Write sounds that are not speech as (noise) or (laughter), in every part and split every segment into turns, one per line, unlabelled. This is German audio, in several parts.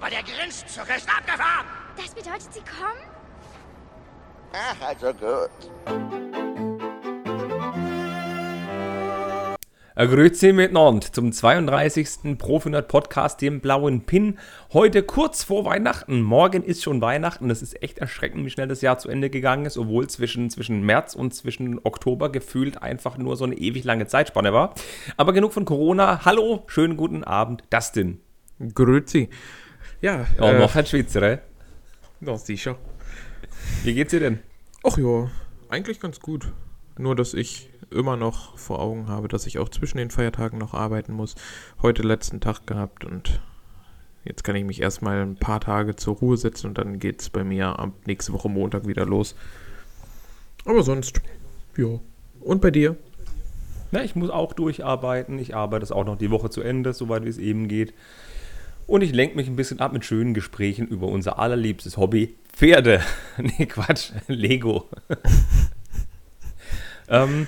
Aber der Grinszug ist abgefahren.
Das bedeutet, Sie kommen?
Ach, also gut.
Grüezi miteinander zum 32. Profinat Podcast, dem blauen Pin. Heute kurz vor Weihnachten. Morgen ist schon Weihnachten. Das ist echt erschreckend, wie schnell das Jahr zu Ende gegangen ist, obwohl zwischen, zwischen März und zwischen Oktober gefühlt einfach nur so eine ewig lange Zeitspanne war. Aber genug von Corona. Hallo, schönen guten Abend, Dustin.
Grüezi. Ja,
Ja,
äh,
noch ein Schweizer, ey.
ja, sicher.
Wie geht's dir denn?
Ach ja, eigentlich ganz gut. Nur, dass ich immer noch vor Augen habe, dass ich auch zwischen den Feiertagen noch arbeiten muss. Heute letzten Tag gehabt und jetzt kann ich mich erstmal ein paar Tage zur Ruhe setzen und dann geht's bei mir ab nächste Woche Montag wieder los. Aber sonst, ja. Und bei dir?
Na, ich muss auch durcharbeiten. Ich arbeite es auch noch die Woche zu Ende, soweit wie es eben geht. Und ich lenke mich ein bisschen ab mit schönen Gesprächen über unser allerliebstes Hobby, Pferde. (laughs) nee, Quatsch, Lego. (laughs) ähm,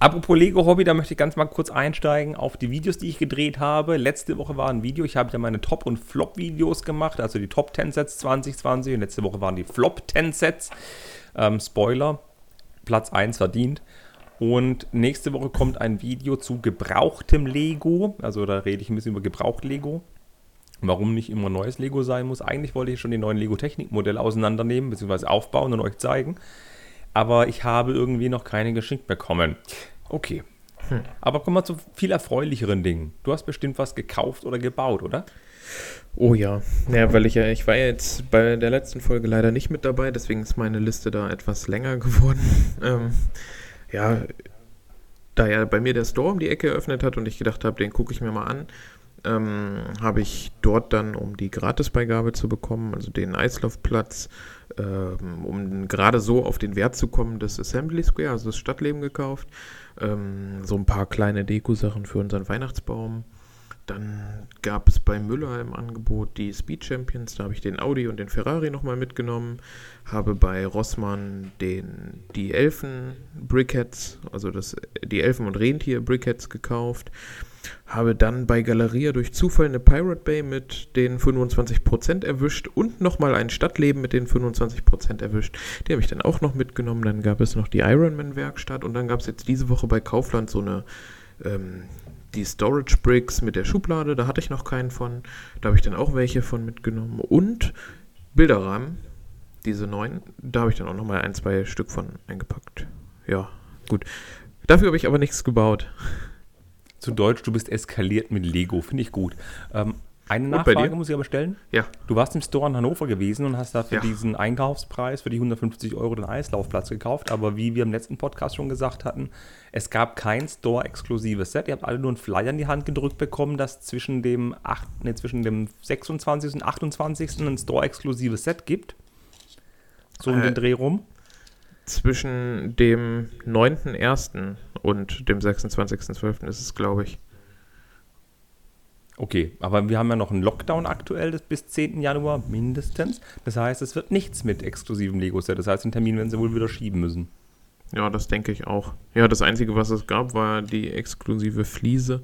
apropos Lego-Hobby, da möchte ich ganz mal kurz einsteigen auf die Videos, die ich gedreht habe. Letzte Woche war ein Video, ich habe ja meine Top- und Flop-Videos gemacht, also die Top 10 Sets 2020 und letzte Woche waren die Flop 10 Sets. Ähm, Spoiler, Platz 1 verdient. Und nächste Woche kommt ein Video zu gebrauchtem Lego. Also da rede ich ein bisschen über gebraucht Lego. Warum nicht immer neues Lego sein muss. Eigentlich wollte ich schon die neuen Lego-Technik-Modelle auseinandernehmen, beziehungsweise aufbauen und euch zeigen. Aber ich habe irgendwie noch keine geschickt bekommen. Okay. Aber kommen wir zu viel erfreulicheren Dingen. Du hast bestimmt was gekauft oder gebaut, oder?
Oh ja. Ja, weil ich ja, ich war ja jetzt bei der letzten Folge leider nicht mit dabei, deswegen ist meine Liste da etwas länger geworden. (laughs) ähm, ja, da ja bei mir der Store um die Ecke eröffnet hat und ich gedacht habe, den gucke ich mir mal an, ähm, habe ich dort dann, um die Gratisbeigabe zu bekommen, also den Eislaufplatz, ähm, um gerade so auf den Wert zu kommen, das Assembly Square, also das Stadtleben gekauft, ähm, so ein paar kleine Deko-Sachen für unseren Weihnachtsbaum. Dann gab es bei Müller im Angebot die Speed Champions, da habe ich den Audi und den Ferrari nochmal mitgenommen. Habe bei Rossmann den, die Elfen Brickheads, also das, die Elfen- und Rentier Brickheads gekauft. Habe dann bei Galeria durch Zufall eine Pirate Bay mit den 25% erwischt und nochmal ein Stadtleben mit den 25% erwischt. Die habe ich dann auch noch mitgenommen. Dann gab es noch die Ironman Werkstatt und dann gab es jetzt diese Woche bei Kaufland so eine ähm, die Storage Bricks mit der Schublade, da hatte ich noch keinen von. Da habe ich dann auch welche von mitgenommen. Und Bilderrahmen, diese neuen, da habe ich dann auch nochmal ein, zwei Stück von eingepackt. Ja, gut. Dafür habe ich aber nichts gebaut.
Zu Deutsch, du bist eskaliert mit Lego. Finde ich gut. Ähm, eine Nachfrage muss ich aber stellen.
Ja,
Du warst im Store in Hannover gewesen und hast da für
Ja.
diesen Einkaufspreis, für die 150 Euro den Eislaufplatz gekauft. Aber wie wir im letzten Podcast schon gesagt hatten, es gab kein Store-exklusives Set. Ihr habt alle nur einen Flyer in die Hand gedrückt bekommen, dass zwischen dem, 8, nee, zwischen dem 26. und 28. ein Store-exklusives Set gibt. So um
Äh,
den Dreh rum.
zwischen dem 9.1. und dem 26.12. ist es, glaube ich.
Okay, aber wir haben ja noch einen Lockdown aktuell bis 10. Januar mindestens. Das heißt, es wird nichts mit exklusivem Lego-Set. Das heißt, den Termin werden sie wohl wieder schieben müssen.
Ja, das denke ich auch. Ja, das Einzige, was es gab, war die exklusive Fliese.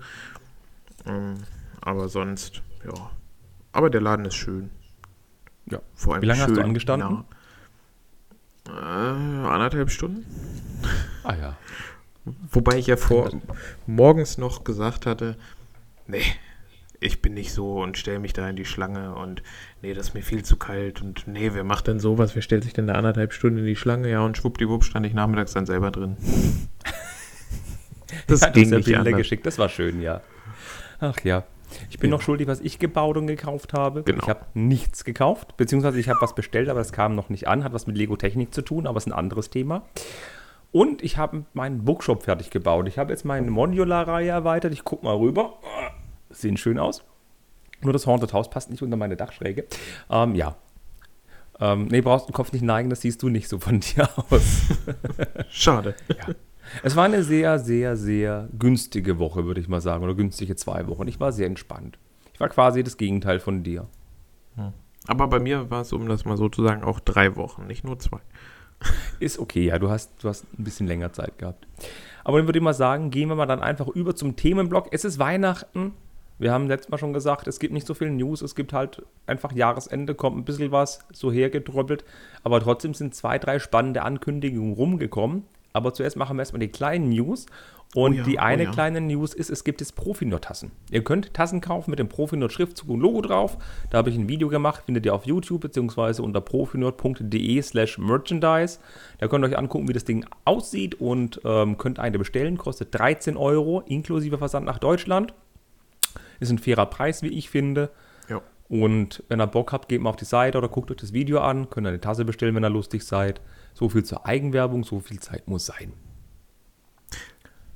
Ähm, aber sonst, ja. Aber der Laden ist schön.
Ja.
Vor allem
Wie lange hast du
schön
angestanden?
nah. Äh, anderthalb Stunden.
Ah ja.
Wobei ich ja vor morgens noch gesagt hatte, nee, ich bin nicht so und stelle mich da in die Schlange und nee, das ist mir viel zu kalt und nee, wer macht denn sowas? Wer stellt sich denn da anderthalb Stunden in die Schlange? Ja, und schwuppdiwupp stand ich nachmittags dann selber drin. (laughs) Das
Hat
ging nicht
Bilder
anders.
geschickt, das war schön, ja. Ach ja. Ich bin
Ja.
noch schuldig, was ich gebaut und gekauft habe.
Genau.
Ich habe nichts gekauft, beziehungsweise ich habe was bestellt, aber das kam noch nicht an. Hat was mit Lego-Technik zu tun, aber ist ein anderes Thema. Und ich habe meinen Bookshop fertig gebaut. Ich habe jetzt meine Modular-Reihe erweitert. Ich gucke mal rüber. Sehen schön aus. Nur das Haunted House passt nicht unter meine Dachschräge. Ähm, ja. Ähm, nee, brauchst den Kopf nicht neigen, das siehst du nicht so von (laughs) dir aus.
Schade.
Es war eine sehr, sehr, sehr günstige Woche, würde ich mal sagen, oder günstige zwei Wochen. Ich war sehr entspannt. Ich war quasi das Gegenteil von dir.
Aber bei mir war es, um das mal so zu sagen, auch drei Wochen, nicht nur zwei.
Ist okay, ja, du hast, du hast ein bisschen länger Zeit gehabt. Aber dann würde ich mal sagen, gehen wir mal dann einfach über zum Themenblock. Es ist Weihnachten. Wir haben letztes Mal schon gesagt, es gibt nicht so viel News, es gibt halt einfach Jahresende, kommt ein bisschen was so hergetröppelt, aber trotzdem sind zwei, drei spannende Ankündigungen rumgekommen. Aber zuerst machen wir erstmal die kleinen News. Und
Oh ja,
die eine
oh ja.
kleine News ist, es gibt jetzt Profinot-Tassen. Ihr könnt Tassen kaufen mit dem Profinot-Schriftzug und Logo drauf. Da habe ich ein Video gemacht, findet ihr auf YouTube beziehungsweise unter profinot.de slash merchandise. Da könnt ihr euch angucken, wie das Ding aussieht und ähm, könnt eine bestellen. Kostet 13 Euro inklusive Versand nach Deutschland. Ist ein fairer Preis, wie ich finde.
Ja.
Und wenn ihr Bock habt, geht mal auf die Seite oder guckt euch das Video an. Könnt ihr eine Tasse bestellen, wenn ihr lustig seid. So viel zur Eigenwerbung, so viel Zeit muss sein.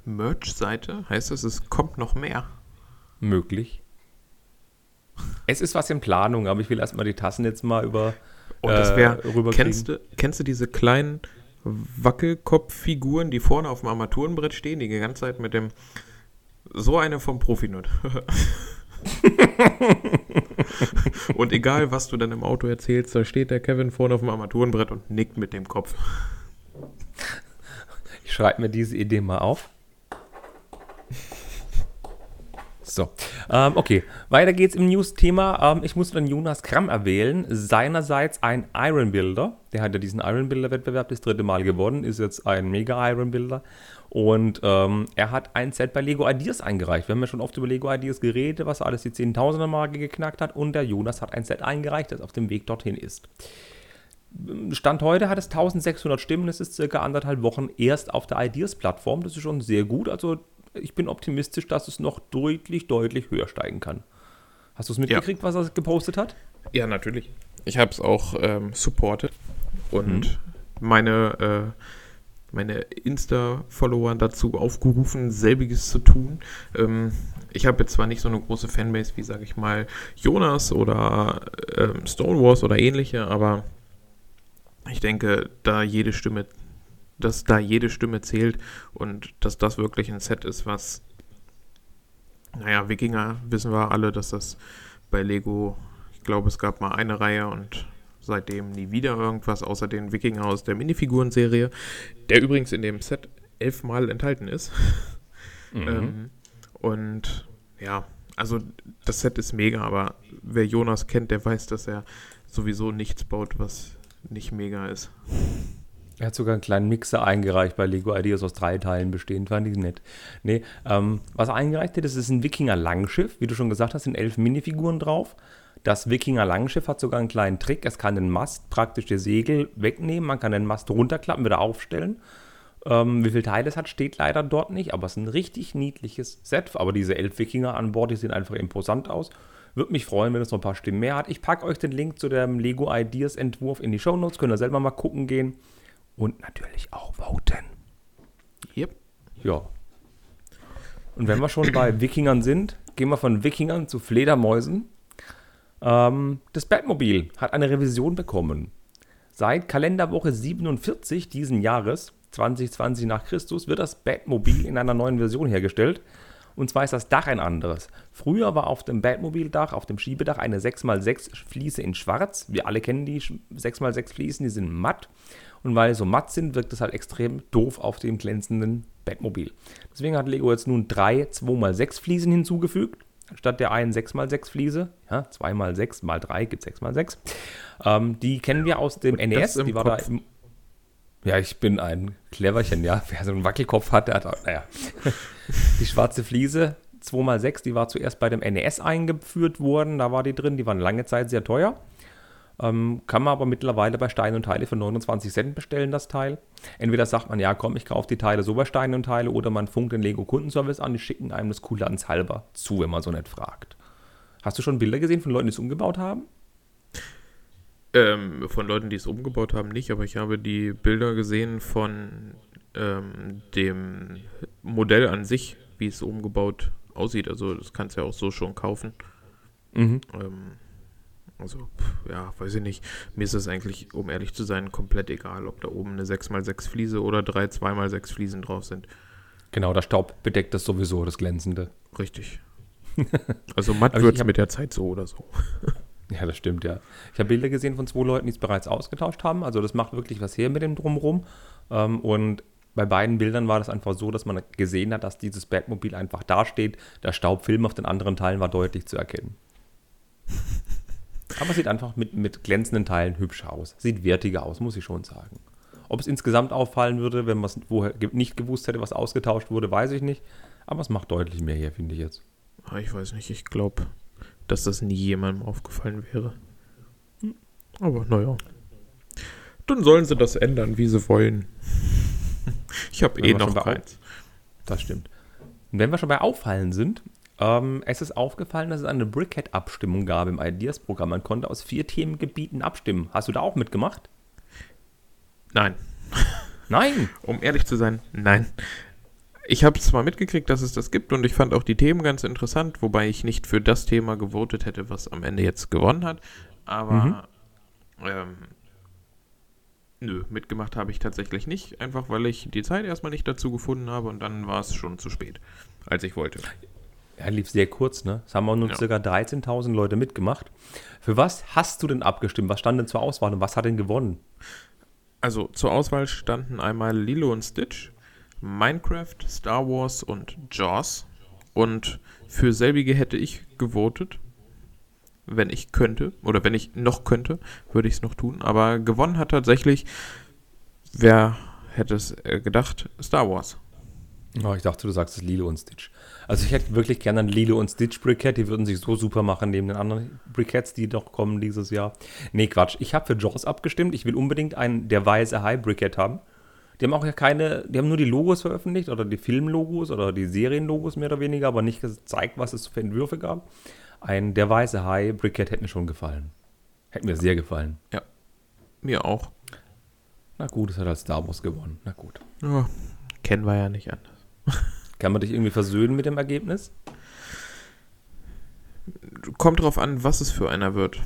Merch-Seite heißt es, es kommt noch mehr.
Möglich. Es ist was in Planung, aber ich will erstmal die Tassen jetzt mal über
Und das wäre,
äh,
kennst du, kennst du diese kleinen Wackelkopffiguren, die vorne auf dem Armaturenbrett stehen, die die ganze Zeit mit dem, so eine vom Profinut. (laughs) und egal, was du dann im Auto erzählst, da steht der Kevin vorne auf dem Armaturenbrett und nickt mit dem Kopf.
Ich schreibe mir diese Idee mal auf. So, ähm, okay. Weiter geht's im News-Thema. Ähm, ich muss dann Jonas Kramm erwähnen. Seinerseits ein Iron Builder. Der hat ja diesen Iron Builder-Wettbewerb das dritte Mal gewonnen. Ist jetzt ein Mega-Iron Builder. Und ähm, er hat ein Set bei Lego Ideas eingereicht. Wir haben ja schon oft über Lego Ideas geredet, was alles die 10.000er-Marke geknackt hat. Und der Jonas hat ein Set eingereicht, das auf dem Weg dorthin ist. Stand heute hat es 1600 Stimmen. Es ist circa anderthalb Wochen erst auf der Ideas-Plattform. Das ist schon sehr gut. Also ich bin optimistisch, dass es noch deutlich, deutlich höher steigen kann. Hast du es mitgekriegt, was er gepostet hat?
Ja, natürlich. Ich habe es auch ähm, supported und meine, äh, meine Insta-Follower dazu aufgerufen, selbiges zu tun. Ähm, ich habe jetzt zwar nicht so eine große Fanbase wie, sage ich mal, Jonas oder ähm, Stonewalls oder ähnliche, aber ich denke, da jede Stimme, dass da jede Stimme zählt und dass das wirklich ein Set ist, was, naja, Wikinger wissen wir alle, dass das bei Lego, ich glaube, es gab mal eine Reihe und seitdem nie wieder irgendwas, außer den Wikinger aus der Minifiguren-Serie, der übrigens in dem Set elfmal enthalten ist. (laughs) Ähm, und ja, also das Set ist mega, aber wer Jonas kennt, der weiß, dass er sowieso nichts baut, was nicht mega ist. (laughs)
Er hat sogar einen kleinen Mixer eingereicht bei Lego Ideas aus drei Teilen bestehend, fand ich nett. Nee, ähm, was er eingereicht hat, das ist ein Wikinger Langschiff. Wie du schon gesagt hast, sind elf Minifiguren drauf. Das Wikinger Langschiff hat sogar einen kleinen Trick. Es kann den Mast, praktisch die Segel wegnehmen. Man kann den Mast runterklappen, wieder aufstellen. Ähm, wie viele Teile es hat, steht leider dort nicht, aber es ist ein richtig niedliches Set. Aber diese elf Wikinger an Bord, die sehen einfach imposant aus. Würde mich freuen, wenn es noch ein paar Stimmen mehr hat. Ich packe euch den Link zu dem Lego Ideas Entwurf in die Show Notes. Könnt ihr selber mal gucken gehen. Und natürlich auch voten.
Yep.
Ja. Und wenn wir schon bei Wikingern sind, gehen wir von Wikingern zu Fledermäusen. Ähm, das Batmobil hat eine Revision bekommen. Seit Kalenderwoche 47 diesen Jahres, 2020 nach Christus, wird das Batmobil in einer neuen Version hergestellt. Und zwar ist das Dach ein anderes. Früher war auf dem Batmobil-Dach, auf dem Schiebedach, eine 6x6 Fliese in schwarz. Wir alle kennen die 6x6 Fliesen, die sind matt. Und weil sie so matt sind, wirkt es halt extrem doof auf dem glänzenden Batmobil. Deswegen hat Lego jetzt nun drei 2x6 Fliesen hinzugefügt. Statt der einen 6x6 Fliese, ja, 2x6 mal 3 gibt 6x6. Ähm, die kennen wir aus dem
Und
NES.
im
Die war
Kopf.
da im, ja, ich bin ein Cleverchen, ja. Wer so einen Wackelkopf hat, der hat, auch- naja. (laughs) Die schwarze Fliese, 2x6, die war zuerst bei dem NES eingeführt worden. Da war die drin. Die waren lange Zeit sehr teuer. Ähm, kann man aber mittlerweile bei Stein und Teile für 29 Cent bestellen, das Teil. Entweder sagt man, ja komm, ich kaufe die Teile so bei Stein und Teile, oder man funkt den Lego Kundenservice an, die schicken einem das kulanzhalber zu, wenn man so nicht fragt. Hast du schon Bilder gesehen von Leuten, die es umgebaut haben?
Ähm, von Leuten, die es umgebaut haben, nicht, aber ich habe die Bilder gesehen von ähm, dem Modell an sich, wie es umgebaut aussieht. Also das kannst du ja auch so schon kaufen.
Mhm.
Ähm, also, pf, ja, weiß ich nicht. Mir ist es eigentlich, um ehrlich zu sein, komplett egal, ob da oben eine 6x6 Fliese oder drei 2x6 Fliesen drauf sind.
Genau, der Staub bedeckt das sowieso, das Glänzende.
Richtig. (laughs) Also matt wird es mit der Zeit so oder so. (laughs)
Ja, das stimmt, ja. Ich habe Bilder gesehen von zwei Leuten, die es bereits ausgetauscht haben. Also das macht wirklich was her mit dem Drumherum. Ähm, und bei beiden Bildern war das einfach so, dass man gesehen hat, dass dieses Batmobil einfach dasteht. Der Staubfilm auf den anderen Teilen war deutlich zu erkennen. (laughs) Aber sieht einfach mit, mit glänzenden Teilen hübsch aus. Sieht wertiger aus, muss ich schon sagen. Ob es insgesamt auffallen würde, wenn man es vorher nicht gewusst hätte, was ausgetauscht wurde, weiß ich nicht. Aber es macht deutlich mehr hier, finde ich jetzt.
Ah, Ich weiß nicht, ich glaube, dass das nie jemandem aufgefallen wäre. Aber naja. Dann sollen sie das ändern, wie sie wollen. (laughs) Ich habe eh noch keins.
Das stimmt. Und wenn wir schon bei Auffallen sind, ähm, es ist aufgefallen, dass es eine Brickhead-Abstimmung gab im Ideas-Programm. Man konnte aus vier Themengebieten abstimmen. Hast du da auch mitgemacht?
Nein.
Nein! (laughs)
Um ehrlich zu sein, nein. Ich habe zwar mitgekriegt, dass es das gibt und ich fand auch die Themen ganz interessant, wobei ich nicht für das Thema gewotet hätte, was am Ende jetzt gewonnen hat. Aber ähm, nö, mitgemacht habe ich tatsächlich nicht, einfach weil ich die Zeit erstmal nicht dazu gefunden habe und dann war es schon zu spät, als ich wollte.
Ja, lief sehr kurz, ne? Es haben auch nur
Ja.
ca. 13.000 Leute mitgemacht. Für was hast du denn abgestimmt? Was stand denn zur Auswahl und was hat denn gewonnen?
Also zur Auswahl standen einmal Lilo und Stitch, Minecraft, Star Wars und Jaws. Und für selbige hätte ich gewotet. Wenn ich könnte, oder wenn ich noch könnte, würde ich es noch tun. Aber gewonnen hat tatsächlich, wer hätte es äh, gedacht, Star Wars.
Oh, ich dachte, du sagst es Lilo und Stitch. Also ich hätte wirklich gerne ein Lilo und Stitch Brickhead. Die würden sich so super machen neben den anderen Brickheads, die doch kommen dieses Jahr. Nee, Quatsch. Ich habe für Jaws abgestimmt. Ich will unbedingt einen Der Weiße Hai Brickhead haben. Die haben auch ja keine, die haben nur die Logos veröffentlicht oder die Filmlogos oder die Serienlogos mehr oder weniger, aber nicht gezeigt, was es für Entwürfe gab. Ein Der Weiße Hai Brickhead hätte mir schon gefallen. Hätte mir sehr gefallen.
Ja, mir auch.
Na gut, es hat als Star Wars gewonnen. Na gut.
Ja, kennen wir ja nicht anders. (laughs)
Kann man dich irgendwie versöhnen mit dem Ergebnis?
Kommt drauf an, was es für einer wird.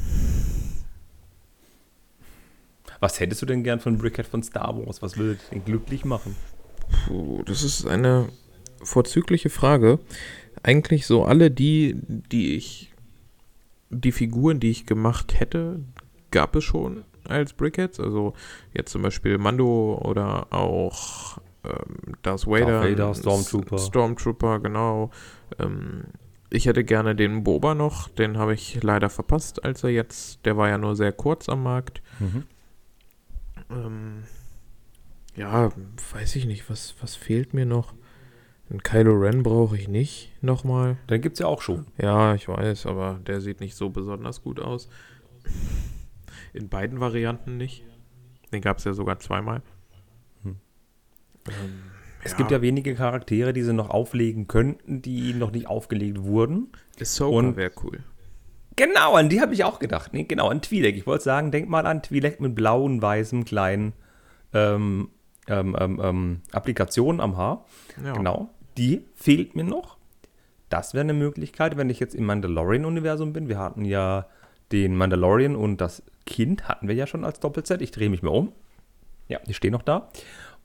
Was hättest du denn gern von Brickhead von Star Wars? Was würde dich denn glücklich machen?
Puh, das ist eine vorzügliche Frage. Eigentlich so alle die, die ich, die Figuren, die ich gemacht hätte, gab es schon als Brickheads. Also jetzt zum Beispiel Mando oder auch ähm, Darth Vader.
Vader, Stormtrooper.
Stormtrooper, genau. Ähm, ich hätte gerne den Boba noch, den habe ich leider verpasst, als er jetzt, der war ja nur sehr kurz am Markt. Ähm, ja, weiß ich nicht, was, was fehlt mir noch? Ein Kylo Ren brauche ich nicht nochmal.
Dann gibt es ja auch schon.
Ja, ich weiß, aber der sieht nicht so besonders gut aus. In beiden Varianten nicht. Den gab es ja sogar zweimal.
Hm.
Ähm,
Es gibt ja wenige Charaktere, die sie noch auflegen könnten, die noch nicht aufgelegt wurden.
Ahsoka wäre cool.
Genau, an die habe ich auch gedacht. Nee, genau, an Twi'lek. Ich wollte sagen, denk mal an Twi'lek mit blauen, weißen, kleinen ähm, ähm, ähm, ähm, Applikationen am Haar.
Ja.
Genau, die fehlt mir noch. Das wäre eine Möglichkeit, wenn ich jetzt im Mandalorian-Universum bin. Wir hatten ja den Mandalorian und das Kind hatten wir ja schon als Doppelset. Ich drehe mich mal um. Ja, die stehen noch da.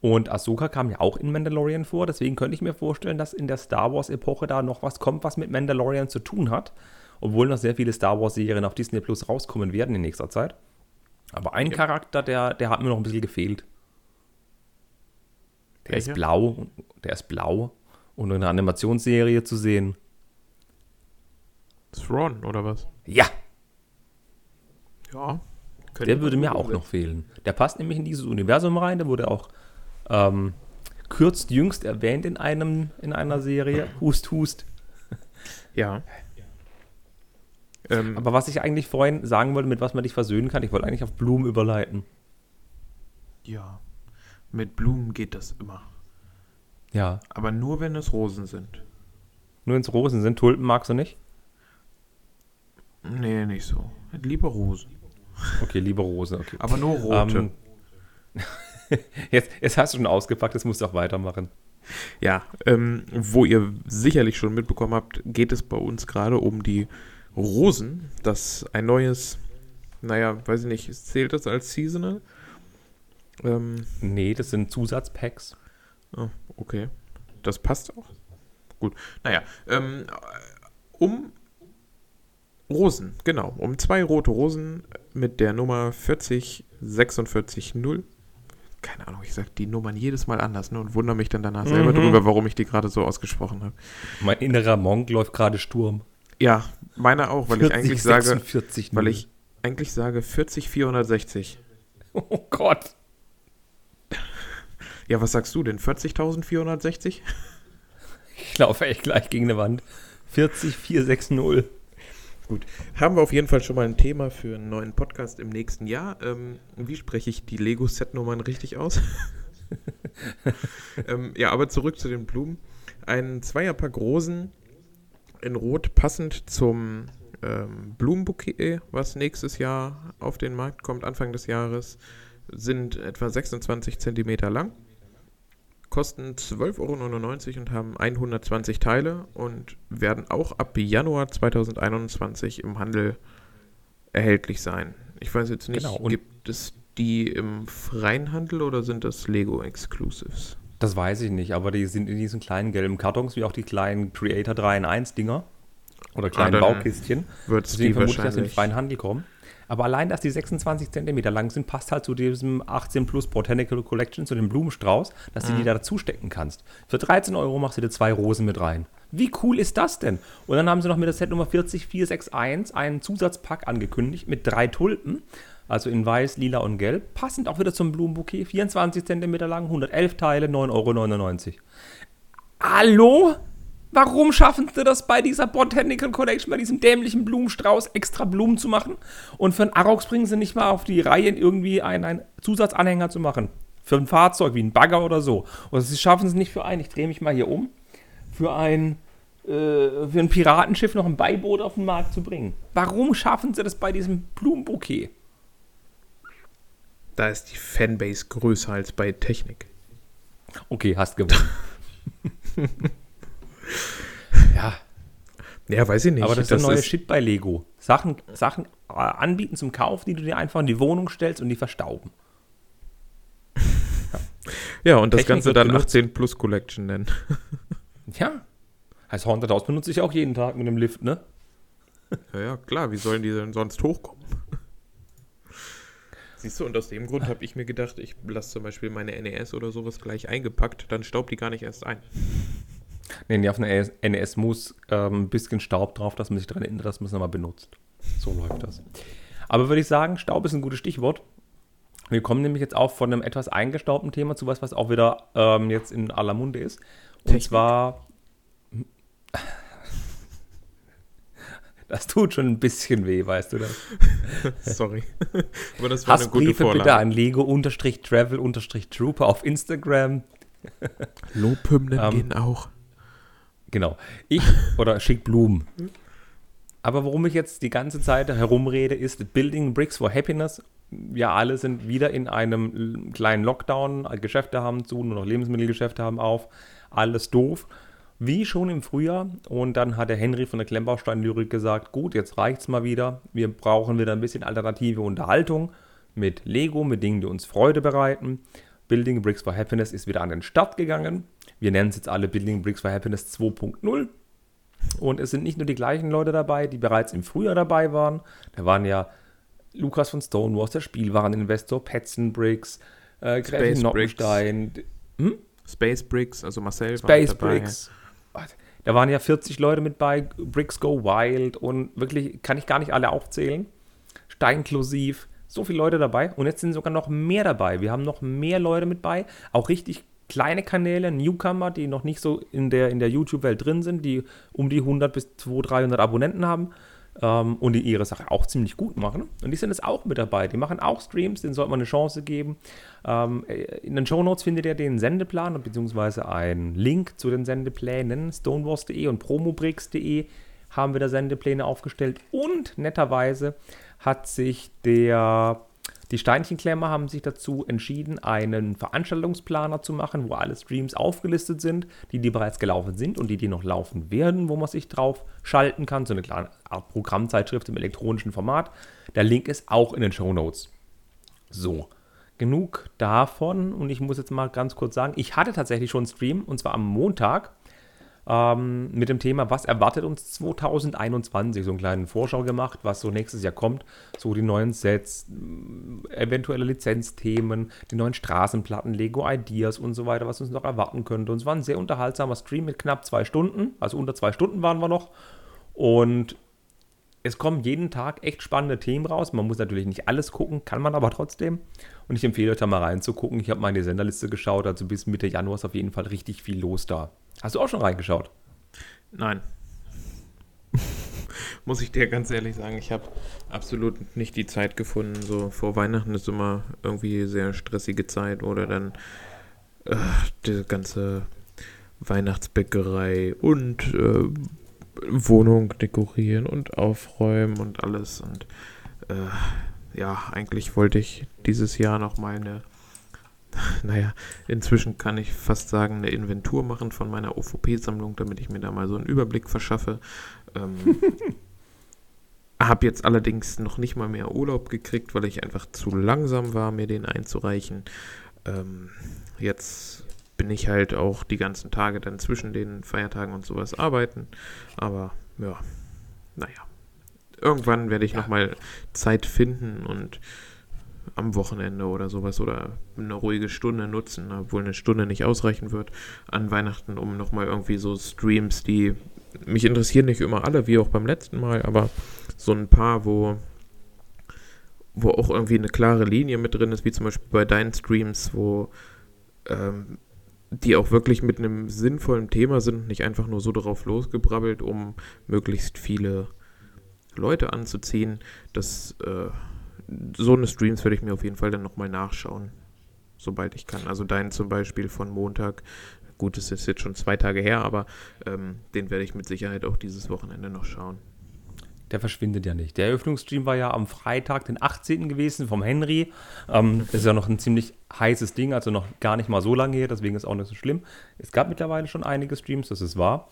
Und Ahsoka kam ja auch in Mandalorian vor. Deswegen könnte ich mir vorstellen, dass in der Star Wars-Epoche da noch was kommt, was mit Mandalorian zu tun hat. Obwohl noch sehr viele Star Wars-Serien auf Disney Plus rauskommen werden in nächster Zeit. Aber ein
Ja.
Charakter, der, der hat mir noch ein bisschen gefehlt. Der ist
Welcher?
blau. Der ist blau. Und in einer Animationsserie zu sehen.
Thrawn, oder was?
Ja,
Ja.
der würde mir auch noch fehlen. Der passt nämlich in dieses Universum rein. Der wurde auch ähm, kürzt jüngst erwähnt in, einem, in einer Serie. Hust, hust.
Ja. Ähm,
Aber was ich eigentlich vorhin sagen wollte, mit was man dich versöhnen kann, ich wollte eigentlich auf Blumen überleiten.
ja. Mit Blumen geht das immer.
Ja,
Aber nur, wenn es Rosen sind.
nur ins Rosen sind. Tulpen magst du nicht?
Nee, nicht so. Lieber Rosen.
Okay, liebe Rosen. Okay.
Aber nur rote.
Ähm, (laughs) (laughs) jetzt, jetzt hast du schon ausgepackt, jetzt musst du auch weitermachen.
Ja, ähm, wo ihr sicherlich schon mitbekommen habt, geht es bei uns gerade um die Rosen. Das ein neues, naja, weiß ich nicht, zählt das als Seasonal? Ähm,
Nee, das sind Zusatzpacks.
oh, okay. Das passt auch. Gut. Naja, ähm, um Rosen, genau. Um zwei rote Rosen mit der Nummer 40440. keine Ahnung, ich sag die Nummern jedes Mal anders ne, und wundere mich dann danach selber mhm. drüber, warum ich die gerade so ausgesprochen habe.
Mein innerer Monk läuft gerade Sturm.
Ja, meiner auch, weil 40, ich eigentlich 46, sage, weil ich eigentlich sage 40 460.
Oh Gott.
Ja, was sagst du denn? 40.460?
Ich laufe echt gleich gegen eine Wand. 40460.
Gut. Haben wir auf jeden Fall schon mal ein Thema für einen neuen Podcast im nächsten Jahr. Ähm, wie spreche ich die Lego-Set-Nummern richtig aus? (laughs) ähm, ja, aber zurück zu den Blumen. Ein Zweierpack Rosen in Rot passend zum ähm, Blumenbouquet, was nächstes Jahr auf den Markt kommt, Anfang des Jahres, sind etwa 26 Zentimeter lang kosten 12,99 Euro und haben 120 Teile und werden auch ab Januar 2021 im Handel erhältlich sein. Ich weiß jetzt nicht, genau, gibt es die im freien Handel oder sind das Lego Exclusives?
Das weiß ich nicht, aber die sind in diesen kleinen gelben Kartons, wie auch die kleinen Creator 3 in 1 Dinger oder kleinen ah, Baukistchen.
Wird es die
vermutlich, dass in den freien Handel kommen. Aber allein, dass die 26 cm lang sind, passt halt zu diesem 18 Plus Botanical Collection, zu dem Blumenstrauß, dass du die mhm. da dazu stecken kannst. Für 13 Euro machst du dir zwei Rosen mit rein. Wie cool ist das denn? Und dann haben sie noch mit der Set Nummer 40461 einen Zusatzpack angekündigt mit drei Tulpen. Also in weiß, lila und gelb. Passend auch wieder zum Blumenbouquet. 24 cm lang, 111 Teile, 9,99 Euro. Hallo? Warum schaffen sie das bei dieser Botanical Collection, bei diesem dämlichen Blumenstrauß, extra Blumen zu machen? Und für einen Arox bringen sie nicht mal auf die Reihe, irgendwie einen, einen Zusatzanhänger zu machen. Für ein Fahrzeug wie ein Bagger oder so. Oder sie schaffen es nicht für einen, ich drehe mich mal hier um, für ein, äh, für ein Piratenschiff noch ein Beiboot auf den Markt zu bringen. Warum schaffen sie das bei diesem Blumenbouquet?
Da ist die Fanbase größer als bei Technik.
Okay, hast gewonnen. (laughs) Ja.
Ja, weiß ich nicht.
Aber das, das ist der neue Shit bei Lego. Sachen, Sachen äh, anbieten zum Kauf, die du dir einfach in die Wohnung stellst und die verstauben.
Ja, und das Technik Ganze dann 18 Plus Collection nennen.
ja. Heißt Haunted House benutze ich auch jeden Tag mit dem Lift, ne?
Ja, ja, klar. Wie sollen die denn sonst hochkommen? Siehst du, und aus dem Grund habe ich mir gedacht, ich lasse zum Beispiel meine NES oder sowas gleich eingepackt, dann staubt die gar nicht erst ein.
Nee, nee, auf einer NES muss ähm, ein bisschen Staub drauf, dass man sich daran erinnert, dass man es nochmal benutzt. So läuft das. Aber würde ich sagen, Staub ist ein gutes Stichwort. Wir kommen nämlich jetzt auch von einem etwas eingestaubten Thema zu was, was auch wieder ähm, jetzt in aller Munde ist. Und Technik. zwar. (laughs) Das tut schon ein bisschen weh, weißt du das? (laughs)
Sorry.
Aber das war Hassbriefe eine gute Vorlage. bitte an Lego-Travel-Trooper auf Instagram.
Lobhymnen ähm, gehen auch.
Genau. Ich oder schick Blumen. Aber worum ich jetzt die ganze Zeit herumrede, ist Building Bricks for Happiness. Ja, alle sind wieder in einem kleinen Lockdown. Geschäfte haben zu, nur noch Lebensmittelgeschäfte haben auf. Alles doof. Wie schon im Frühjahr. Und dann hat der Henry von der Klemmbaustein-Lyrik gesagt: Gut, jetzt reicht's mal wieder. Wir brauchen wieder ein bisschen alternative Unterhaltung mit Lego, mit Dingen, die uns Freude bereiten. Building Bricks for Happiness ist wieder an den Start gegangen. Wir nennen es jetzt alle Building Bricks for Happiness 2.0. Und es sind nicht nur die gleichen Leute dabei, die bereits im Frühjahr dabei waren. Da waren ja Lukas von Stonewalls, der Spielwareninvestor, Petzen Bricks, äh, Gräfin Nockenstein.
Hm? Space Bricks, also Marcel
Space war dabei. Bricks. Da waren ja 40 Leute mit bei, Bricks Go Wild und wirklich kann ich gar nicht alle aufzählen. Steinklusiv, so viele Leute dabei und jetzt sind sogar noch mehr dabei. Wir haben noch mehr Leute mit bei, auch richtig kleine Kanäle, Newcomer, die noch nicht so in der, in der YouTube-Welt drin sind, die um die 100 bis 200, 300 Abonnenten haben ähm, und die ihre Sache auch ziemlich gut machen. Und die sind jetzt auch mit dabei. Die machen auch Streams, denen sollte man eine Chance geben. Ähm, in den Show Notes findet ihr den Sendeplan beziehungsweise einen Link zu den Sendeplänen. Stonewars.de und Promobricks.de haben wir da Sendepläne aufgestellt und netterweise hat sich der die Steinchenklemmer haben sich dazu entschieden, einen Veranstaltungsplaner zu machen, wo alle Streams aufgelistet sind, die, die bereits gelaufen sind und die, die noch laufen werden, wo man sich drauf schalten kann. So eine kleine Art Programmzeitschrift im elektronischen Format. Der Link ist auch in den Show Notes. So, genug davon. Und ich muss jetzt mal ganz kurz sagen, ich hatte tatsächlich schon einen Stream und zwar am Montag ähm, mit dem Thema, was erwartet uns 2021? So einen kleinen Vorschau gemacht, was so nächstes Jahr kommt. So die neuen Sets, eventuelle Lizenzthemen, die neuen Straßenplatten, Lego Ideas und so weiter, was uns noch erwarten könnte. Und es war ein sehr unterhaltsamer Stream mit knapp zwei Stunden. Also unter zwei Stunden waren wir noch. Und es kommen jeden Tag echt spannende Themen raus. Man muss natürlich nicht alles gucken, kann man aber trotzdem. Und ich empfehle euch da mal reinzugucken. Ich habe mal in die Senderliste geschaut, also bis Mitte Januar ist auf jeden Fall richtig viel los da. Hast du auch schon reingeschaut?
Nein. (laughs) Muss ich dir ganz ehrlich sagen, ich habe absolut nicht die Zeit gefunden. So vor Weihnachten ist immer irgendwie sehr stressige Zeit oder dann äh, die ganze Weihnachtsbäckerei und äh, Wohnung dekorieren und aufräumen und alles. Und äh, ja, eigentlich wollte ich dieses Jahr noch mal eine, (laughs) naja, inzwischen kann ich fast sagen, eine Inventur machen von meiner OVP-Sammlung, damit ich mir da mal so einen Überblick verschaffe. Ähm, (laughs) habe jetzt allerdings noch nicht mal mehr Urlaub gekriegt, weil ich einfach zu langsam war, mir den einzureichen. Ähm, jetzt bin ich halt auch die ganzen Tage dann zwischen den Feiertagen und sowas arbeiten. Aber ja, naja. Irgendwann werde ich ja. nochmal Zeit finden und am Wochenende oder sowas oder eine ruhige Stunde nutzen, obwohl eine Stunde nicht ausreichen wird an Weihnachten, um nochmal irgendwie so Streams, die mich interessieren nicht immer alle, wie auch beim letzten Mal, aber so ein paar, wo wo auch irgendwie eine klare Linie mit drin ist, wie zum Beispiel bei deinen Streams, wo ähm, die auch wirklich mit einem sinnvollen Thema sind, nicht einfach nur so darauf losgebrabbelt, um möglichst viele Leute anzuziehen. Das, äh, so eine Streams werde ich mir auf jeden Fall dann nochmal nachschauen, sobald ich kann. Also deinen zum Beispiel von Montag. Gut, es ist jetzt schon zwei Tage her, aber ähm, den werde ich mit Sicherheit auch dieses Wochenende noch schauen
der verschwindet ja nicht. Der Eröffnungsstream war ja am Freitag, den 18. gewesen, vom Henry. Ähm, das ist ja noch ein ziemlich heißes Ding, also noch gar nicht mal so lange her, deswegen ist auch nicht so schlimm. Es gab mittlerweile schon einige Streams, das ist wahr.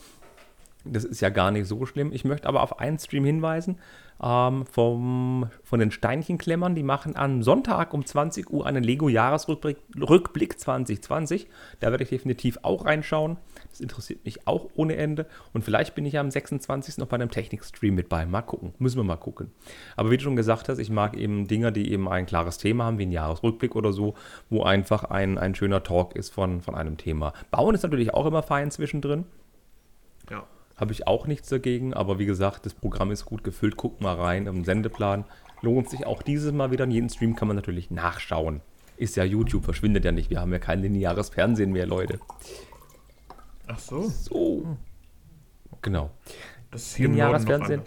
Das ist ja gar nicht so schlimm. Ich möchte aber auf einen Stream hinweisen ähm, vom, von den Steinchenklemmern. Die machen am Sonntag um 20 Uhr einen Lego-Jahresrückblick Rückblick 2020. Da werde ich definitiv auch reinschauen. Das interessiert mich auch ohne Ende. Und vielleicht bin ich ja am 26. noch bei einem Technik-Stream mit bei. Mal gucken. Müssen wir mal gucken. Aber wie du schon gesagt hast, ich mag eben Dinge, die eben ein klares Thema haben, wie ein Jahresrückblick oder so, wo einfach ein, ein schöner Talk ist von, von einem Thema. Bauen ist natürlich auch immer fein zwischendrin. Ja. Habe ich auch nichts dagegen, aber wie gesagt, das Programm ist gut gefüllt. Guckt mal rein im Sendeplan. Lohnt sich auch dieses Mal wieder. In jedem Stream kann man natürlich nachschauen. Ist ja YouTube, verschwindet ja nicht. Wir haben ja kein lineares Fernsehen mehr, Leute.
Ach so.
So. Genau. Das ist hier lineares Fernsehen.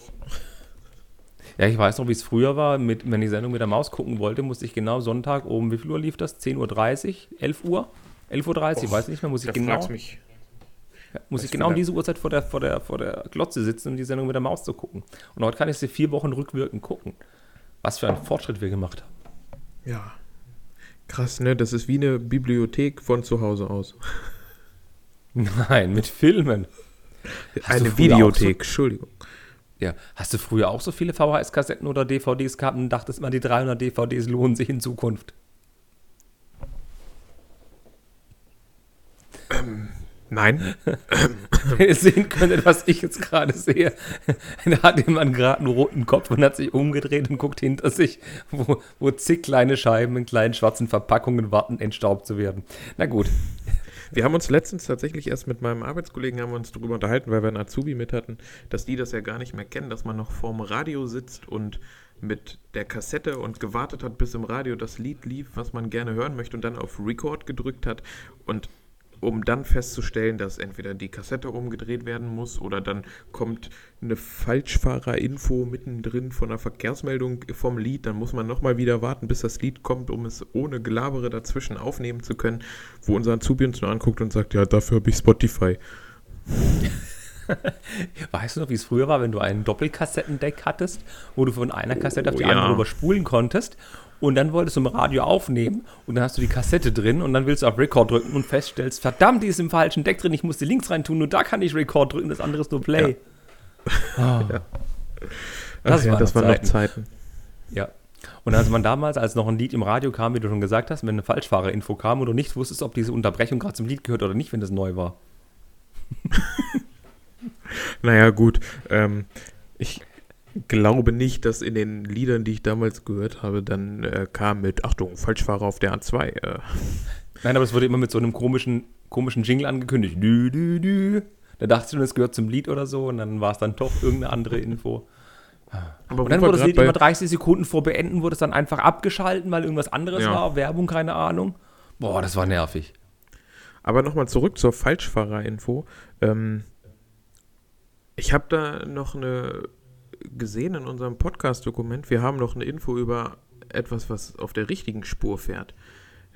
Ja, ich weiß noch, wie es früher war. Mit, wenn ich die Sendung mit der Maus gucken wollte, musste ich genau Sonntag oben, wie viel Uhr lief das? 10.30 Uhr? 11 Uhr? 11.30 Uhr? Ich weiß nicht mehr, muss ich genau. Mich. Muss ich genau um diese Uhrzeit vor der, vor, der, vor der Glotze sitzen, um die Sendung mit der Maus zu gucken. Und heute kann ich sie vier Wochen rückwirkend gucken. Was für einen Fortschritt wir gemacht haben.
Ja. Krass, ne? Das ist wie eine Bibliothek von zu Hause aus.
Nein, mit Filmen.
Hast eine Videothek, so, Entschuldigung.
Ja, hast du früher auch so viele VHS-Kassetten oder DVDs gehabt und dachtest mal, die 300 DVDs lohnen sich in Zukunft?
Ähm, Nein. (laughs)
Wenn ihr sehen könntet, was ich jetzt gerade sehe, da hat jemand gerade einen roten Kopf und hat sich umgedreht und guckt hinter sich, wo, wo zig kleine Scheiben in kleinen schwarzen Verpackungen warten, entstaubt zu werden. Na gut.
Wir haben uns letztens tatsächlich erst mit meinem Arbeitskollegen haben wir uns darüber unterhalten, weil wir einen Azubi mit hatten, dass die das ja gar nicht mehr kennen, dass man noch vorm Radio sitzt und mit der Kassette und gewartet hat, bis im Radio das Lied lief, was man gerne hören möchte und dann auf Record gedrückt hat und um dann festzustellen, dass entweder die Kassette umgedreht werden muss oder dann kommt eine Falschfahrerinfo mittendrin von einer Verkehrsmeldung vom Lied. Dann muss man nochmal wieder warten, bis das Lied kommt, um es ohne Gelabere dazwischen aufnehmen zu können, wo unser Azubi uns nur anguckt und sagt, ja, dafür habe ich Spotify. (laughs)
weißt du noch, wie es früher war, wenn du einen Doppelkassettendeck hattest, wo du von einer Kassette oh, auf die oh, ja. andere überspulen konntest und dann wolltest du im Radio aufnehmen und dann hast du die Kassette drin und dann willst du auf Record drücken und feststellst, verdammt, die ist im falschen Deck drin, ich musste links rein tun, nur da kann ich Record drücken, das andere ist nur Play.
Ja. Oh. (laughs) ja. Das, ja, war das waren noch Zeiten.
Ja. Und als man damals, als noch ein Lied im Radio kam, wie du schon gesagt hast, wenn eine Falschfahrerinfo kam und du nicht wusstest, ob diese Unterbrechung gerade zum Lied gehört oder nicht, wenn das neu war. (laughs)
Naja, gut. Ähm, ich glaube nicht, dass in den Liedern, die ich damals gehört habe, dann äh, kam mit Achtung, Falschfahrer auf der A2. Äh.
Nein, aber es wurde immer mit so einem komischen, komischen Jingle angekündigt. Dü, dü, dü. Da dachte ich schon, es gehört zum Lied oder so und dann war es dann doch irgendeine andere Info.
Aber
Und dann wurde das Lied immer 30 Sekunden vor Beenden, wurde es dann einfach abgeschalten, weil irgendwas anderes
Ja.
war, Werbung, keine Ahnung. Boah, das war nervig.
Aber nochmal zurück zur Falschfahrer-Info. Ähm, ich habe da noch eine gesehen in unserem Podcast-Dokument. Wir haben noch eine Info über etwas, was auf der richtigen Spur fährt.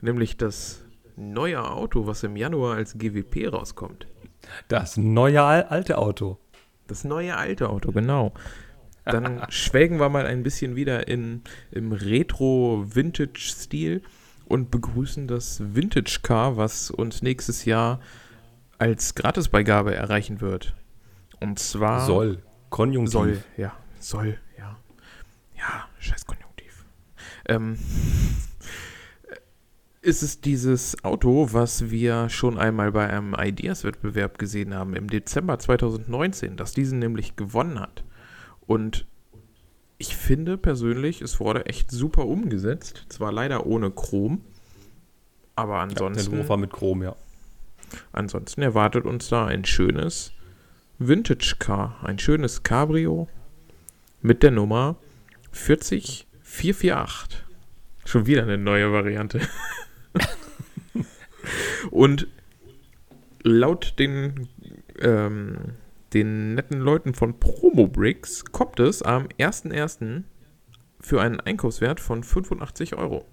Nämlich das neue Auto, was im Januar als GWP rauskommt.
Das neue al- alte Auto.
Das neue alte Auto, genau. Dann (laughs) schwelgen wir mal ein bisschen wieder in, im Retro-Vintage-Stil und begrüßen das Vintage-Car, was uns nächstes Jahr als Gratisbeigabe erreichen wird. Und zwar
Soll. Konjunktiv.
soll, ja, soll, ja. Ja, scheiß Konjunktiv. Ähm, (laughs) ist es dieses Auto, was wir schon einmal bei einem Ideas-Wettbewerb gesehen haben, im Dezember 2019, das diesen nämlich gewonnen hat. Und ich finde persönlich, es wurde echt super umgesetzt. Zwar leider ohne Chrom, aber
Der
ansonsten,
Lofer mit Chrom, ja.
ansonsten erwartet uns da ein schönes Vintage-Car, ein schönes Cabrio mit der Nummer 40448. Schon wieder eine neue Variante. (laughs) Und laut den, ähm, den netten Leuten von Promobricks kommt es am 1.1. für einen Einkaufswert von 85 Euro.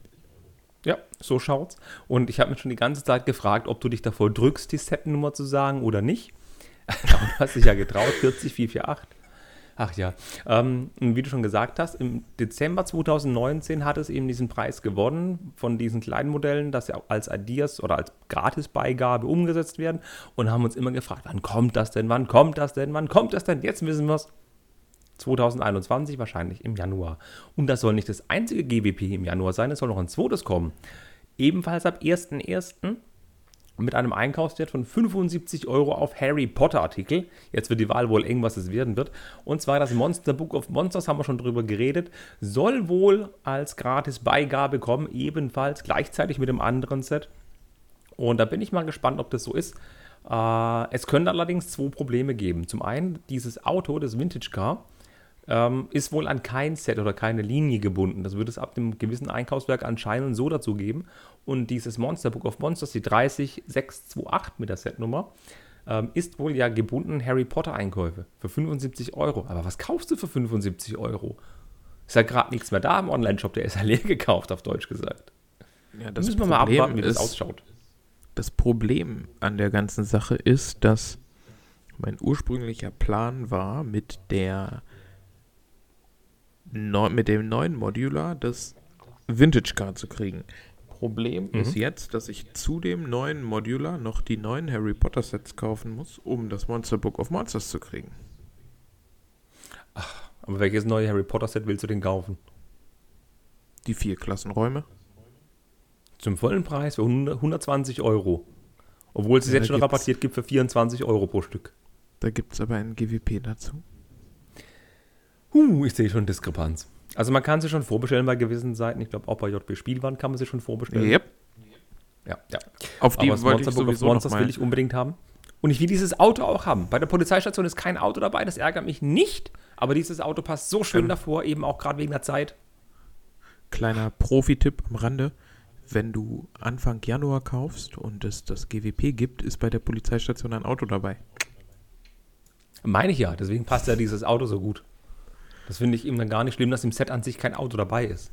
Ja, so schaut's. Und ich habe mich schon die ganze Zeit gefragt, ob du dich davor drückst, die Setnummer zu sagen oder nicht. (laughs) Du hast dich ja getraut, 40448. Ach ja, ähm, wie du schon gesagt hast, im Dezember 2019 hat es eben diesen Preis gewonnen von diesen kleinen Modellen, dass sie auch als Ideas oder als Gratisbeigabe umgesetzt werden und haben uns immer gefragt, wann kommt das denn, wann kommt das denn, wann kommt das denn? Jetzt wissen wir es. 2021 wahrscheinlich im Januar. Und das soll nicht das einzige GWP im Januar sein, es soll noch ein zweites kommen. Ebenfalls ab 1.1. mit einem Einkaufswert von 75 Euro auf Harry Potter Artikel. Jetzt wird die Wahl wohl eng, was es werden wird. Und zwar das Monster Book of Monsters, haben wir schon drüber geredet, soll wohl als gratis Beigabe kommen, ebenfalls gleichzeitig mit dem anderen Set. Und da bin ich mal gespannt, ob das so ist. Äh, es können allerdings zwei Probleme geben. Zum einen, dieses Auto, das Vintage Car, ähm, ist wohl an kein Set oder keine Linie gebunden. Das wird es ab dem gewissen Einkaufswerk anscheinend so dazu geben. Und dieses Monster Book of Monsters, die 30628 mit der Setnummer, ähm, ist wohl ja gebunden Harry Potter Einkäufe für 75 Euro. Aber was kaufst du für 75 Euro? Ist ja gerade nichts mehr da im Online-Shop, der ist ja leer gekauft, auf Deutsch gesagt.
Ja,
Da müssen wir mal abwarten, wie das ausschaut.
Das Problem an der ganzen Sache ist, dass mein ursprünglicher Plan war, mit der neu, mit dem neuen Modular das Vintage Car zu kriegen. Problem ist jetzt, dass ich zu dem neuen Modular noch die neuen Harry Potter Sets kaufen muss, um das Monster Book of Monsters zu kriegen.
Aber welches neue Harry Potter Set willst du denn kaufen?
Die vier Klassenräume.
Zum vollen Preis für 100 120 Euro. Obwohl es es
Ja,
jetzt schon rabattiert gibt für 24 Euro pro Stück.
Da gibt es aber ein GWP dazu.
Huh, ich sehe schon Diskrepanz. Also man kann sie schon vorbestellen bei gewissen Seiten. Ich glaube auch bei JB Spielwaren kann man sie schon vorbestellen.
Yep.
Ja, ja.
Auf die
Aber
wollte ich
Monster of
sowieso noch
Monsters
mal
will ich unbedingt haben. Und ich will dieses Auto auch haben. Bei der Polizeistation ist kein Auto dabei, das ärgert mich nicht. Aber dieses Auto passt so schön
Ähm.
davor, eben auch gerade wegen der Zeit.
Kleiner Profi-Tipp am Rande. Wenn du Anfang Januar kaufst und es das GWP gibt, ist bei der Polizeistation ein Auto dabei.
Meine ich ja, deswegen passt ja dieses Auto so gut. Das finde ich eben dann gar nicht schlimm, dass im Set an sich kein Auto dabei ist.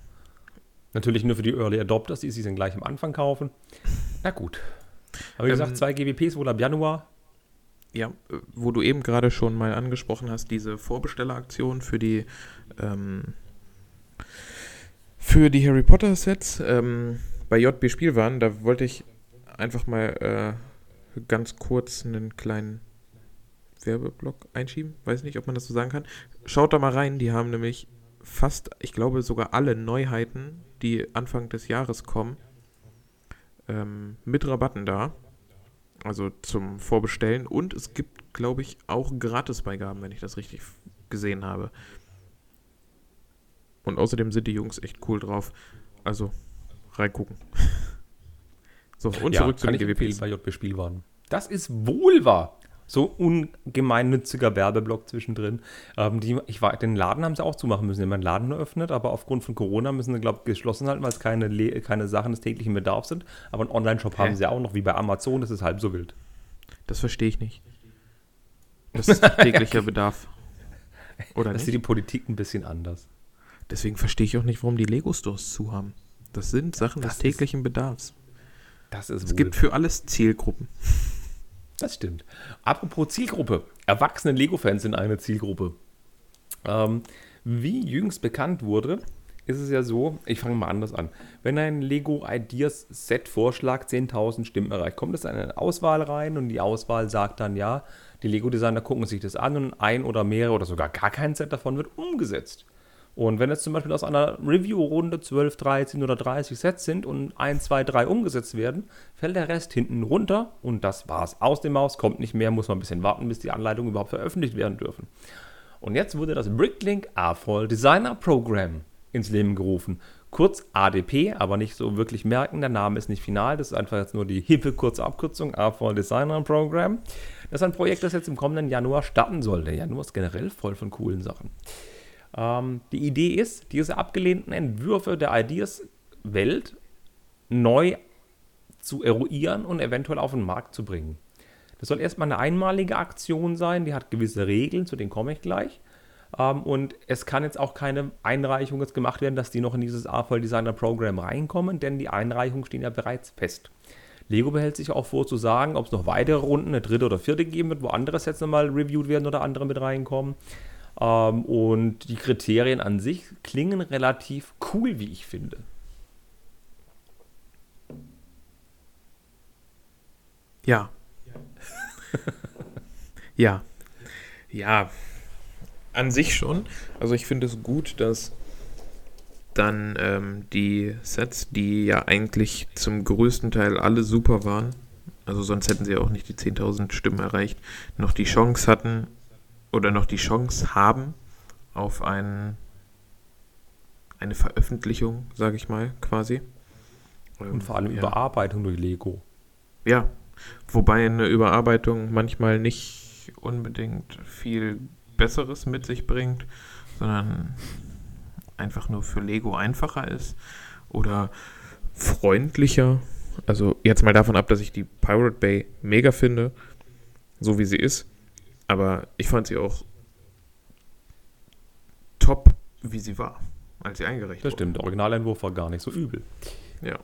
Natürlich nur für die Early Adopters, die sich dann gleich am Anfang kaufen. Na gut. Aber wie
Ähm,
gesagt, zwei GWPs wohl ab Januar.
Ja, äh, wo du eben gerade schon mal angesprochen hast, diese Vorbestelleraktion für die ähm, für die Harry Potter Sets ähm, bei JB Spielwaren, da wollte ich einfach mal äh, ganz kurz einen kleinen Werbeblock einschieben. Weiß nicht, ob man das so sagen kann. Schaut da mal rein, die haben nämlich fast, ich glaube sogar alle Neuheiten, die Anfang des Jahres kommen, ähm, mit Rabatten da. Also zum Vorbestellen. Und es gibt, glaube ich, auch Gratisbeigaben, wenn ich das richtig gesehen habe. Und außerdem sind die Jungs echt cool drauf. Also reingucken. (laughs)
So, und ja, zurück zu den GWPs. bei JB Spielwaren. Das ist wohl wahr. So ungemeinnütziger Werbeblock zwischendrin. Ähm, die, ich war, den Laden haben sie auch zumachen müssen. Die haben einen Laden eröffnet, aber aufgrund von Corona müssen sie, glaube ich, geschlossen halten, weil es keine, keine Sachen des täglichen Bedarfs sind. Aber einen Online-Shop haben sie auch noch, wie bei Amazon. Das ist halb so wild.
Das verstehe ich nicht. Das ist (laughs) täglicher Bedarf.
Oder das nicht? sieht die Politik ein bisschen anders.
Deswegen verstehe ich auch nicht, warum die Lego-Stores zu haben. Das sind Sachen das des täglichen ist, Bedarfs.
Das ist
es gibt für alles Zielgruppen.
Das stimmt. Apropos Zielgruppe. Erwachsene Lego-Fans sind eine Zielgruppe. Ähm, wie jüngst bekannt wurde, ist es ja so, ich fange mal anders an. Wenn ein Lego Ideas Set Vorschlag 10.000 Stimmen erreicht, kommt es in eine Auswahl rein und die Auswahl sagt dann ja, die Lego Designer gucken sich das an und ein oder mehrere oder sogar gar kein Set davon wird umgesetzt. Und wenn es zum Beispiel aus einer Review-Runde 12, 13 oder 30 Sets sind und 1, 2, 3 umgesetzt werden, fällt der Rest hinten runter und das war's. Aus dem Maus kommt nicht mehr, muss man ein bisschen warten, bis die Anleitungen überhaupt veröffentlicht werden dürfen. Und jetzt wurde das Bricklink AFOL Designer Program ins Leben gerufen. Kurz ADP, aber nicht so wirklich merken, der Name ist nicht final, das ist einfach jetzt nur die hippe kurze Abkürzung, AFOL Designer Program. Das ist ein Projekt, das jetzt im kommenden Januar starten soll. Der Januar ist generell voll von coolen Sachen. Ähm, die Idee ist, diese abgelehnten Entwürfe der Ideas-Welt neu zu eruieren und eventuell auf den Markt zu bringen. Das soll erstmal eine einmalige Aktion sein, die hat gewisse Regeln, zu denen komme ich gleich. Ähm, und es kann jetzt auch keine Einreichung jetzt gemacht werden, dass die noch in dieses AFOL Designer Program reinkommen, denn die Einreichungen stehen ja bereits fest. Lego behält sich auch vor zu sagen, ob es noch weitere Runden, eine dritte oder vierte geben wird, wo andere Sets nochmal reviewed werden oder andere mit reinkommen. Ähm, und die Kriterien an sich klingen relativ cool, wie ich finde.
Ja. (laughs) ja. Ja. An sich schon. Also ich finde es gut, dass dann ähm, die Sets, die ja eigentlich zum größten Teil alle super waren, also sonst hätten sie auch nicht die 10.000 Stimmen erreicht, noch die Chance hatten, oder noch die Chance haben auf ein, eine Veröffentlichung, sage ich mal, quasi.
Und vor allem ja. Überarbeitung durch Lego.
Ja, wobei eine Überarbeitung manchmal nicht unbedingt viel Besseres mit sich bringt, sondern einfach nur für Lego einfacher ist oder freundlicher. Also jetzt mal davon ab, dass ich die Pirate Bay mega finde, so wie sie ist. Aber ich fand sie auch top, wie sie war, als sie eingereicht
wurde. Das stimmt, der Originalentwurf war gar nicht so übel.
Ja.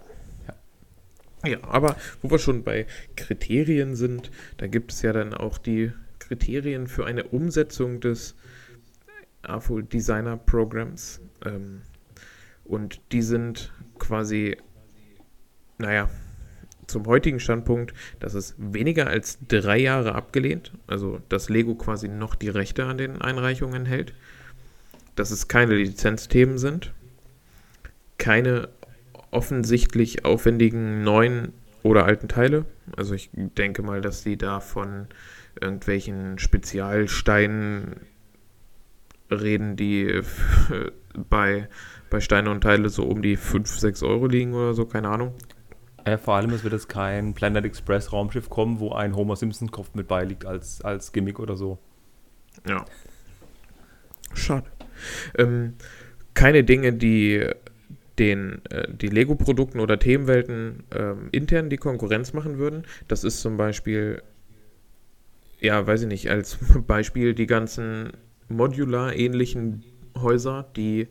ja. Ja, aber wo wir schon bei Kriterien sind, da gibt es ja dann auch die Kriterien für eine Umsetzung des AFO Designer Programs. Ähm, und die sind quasi, naja, zum heutigen Standpunkt, dass es weniger als drei Jahre abgelehnt, also dass Lego quasi noch die Rechte an den Einreichungen hält, dass es keine Lizenzthemen sind, keine offensichtlich aufwendigen neuen oder alten Teile. Also ich denke mal, dass sie da von irgendwelchen Spezialsteinen reden, die (laughs) bei, bei Steine und Teile so um die 5, 6 Euro liegen oder so, keine Ahnung.
Äh, vor allem, es wird jetzt kein Planet Express Raumschiff kommen, wo ein Homer Simpson Kopf mit beiliegt als, als Gimmick oder so.
Ja. Schade. Ähm, keine Dinge, die den, äh, die Lego-Produkten oder Themenwelten ähm, intern die Konkurrenz machen würden. Das ist zum Beispiel, ja, weiß ich nicht, als (laughs) Beispiel die ganzen modular-ähnlichen Häuser, die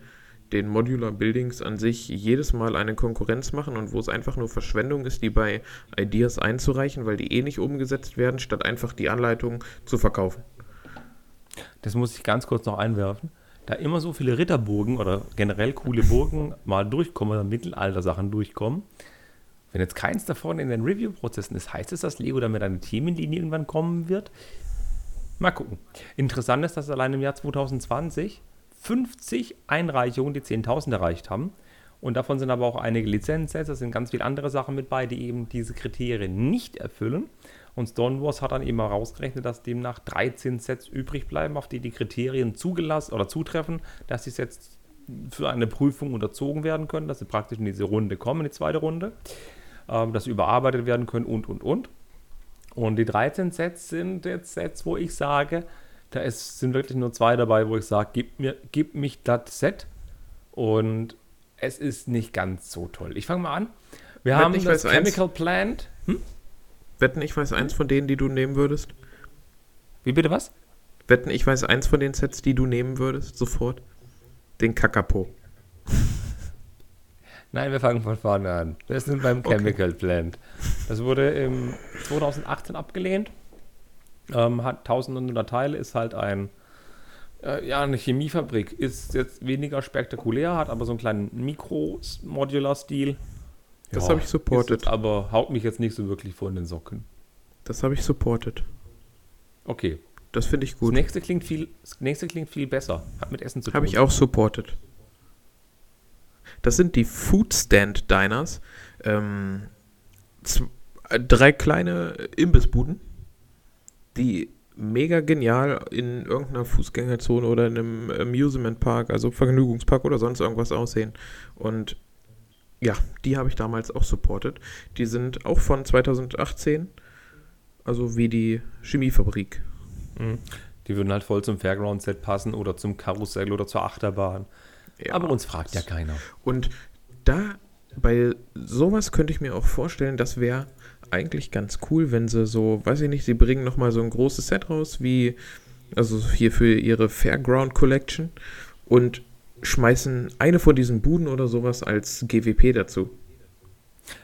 den Modular Buildings an sich jedes Mal eine Konkurrenz machen und wo es einfach nur Verschwendung ist, die bei Ideas einzureichen, weil die eh nicht umgesetzt werden, statt einfach die Anleitung zu verkaufen.
Das muss ich ganz kurz noch einwerfen. Da immer so viele Ritterburgen oder generell coole Burgen mal durchkommen oder Mittelalter-Sachen durchkommen, wenn jetzt keins davon in den Review-Prozessen ist, heißt es, dass Lego damit eine Themenlinie irgendwann kommen wird? Mal gucken. Interessant ist, dass allein im Jahr 2020 50 Einreichungen die 10.000 erreicht haben. Und davon sind aber auch einige Lizenzsets, da sind ganz viele andere Sachen mit bei, die eben diese Kriterien nicht erfüllen. Und Stonewalls hat dann eben herausgerechnet, dass demnach 13 Sets übrig bleiben, auf die die Kriterien zugelassen oder zutreffen, dass die Sets für eine Prüfung unterzogen werden können, dass sie praktisch in diese Runde kommen, in die zweite Runde, ähm, dass sie überarbeitet werden können und, und, und. Und die 13 Sets sind jetzt Sets, wo ich sage, da ist, sind wirklich nur zwei dabei, wo ich sage, gib, mir, gib mich das Set. Und es ist nicht ganz so toll. Ich fange mal an. Wir
Wetten,
haben das Chemical
eins.
Plant. Hm?
Wetten, ich weiß eins von denen, die du nehmen würdest.
Wie bitte was?
Wetten, ich weiß eins von den Sets, die du nehmen würdest, sofort. Den Kakapo. (laughs)
Nein, wir fangen von vorne an. Wir sind beim
Okay.
Chemical Plant. Das wurde im 2018 abgelehnt. Ähm, hat 1900 Teile, ist halt ein, äh, ja, eine Chemiefabrik. Ist jetzt weniger spektakulär, hat aber so einen kleinen Mikro-Modular-Stil.
Das
Ja,
habe ich supported.
aber haut mich jetzt nicht so wirklich vor in den Socken.
Das habe ich supported.
Okay.
Das finde ich
Das
gut.
nächste klingt viel, das nächste klingt viel besser. Hat mit Essen zu tun.
Habe ich auch supported. Das sind die Food Stand Diners. Ähm, äh, drei kleine Imbissbuden, die mega genial in irgendeiner Fußgängerzone oder in einem Amusement Park, also Vergnügungspark oder sonst irgendwas aussehen. Und ja, die habe ich damals auch supported. Die sind auch von 2018, also wie die Chemiefabrik.
Mhm. Die würden halt voll zum Fairground-Set passen oder zum Karussell oder zur Achterbahn.
Ja.
Aber uns fragt ja keiner.
Und da, bei sowas könnte ich mir auch vorstellen, das wäre eigentlich ganz cool, wenn sie so, weiß ich nicht, sie bringen nochmal so ein großes Set raus, wie, also hier für ihre Fairground Collection und schmeißen eine von diesen Buden oder sowas als GWP dazu.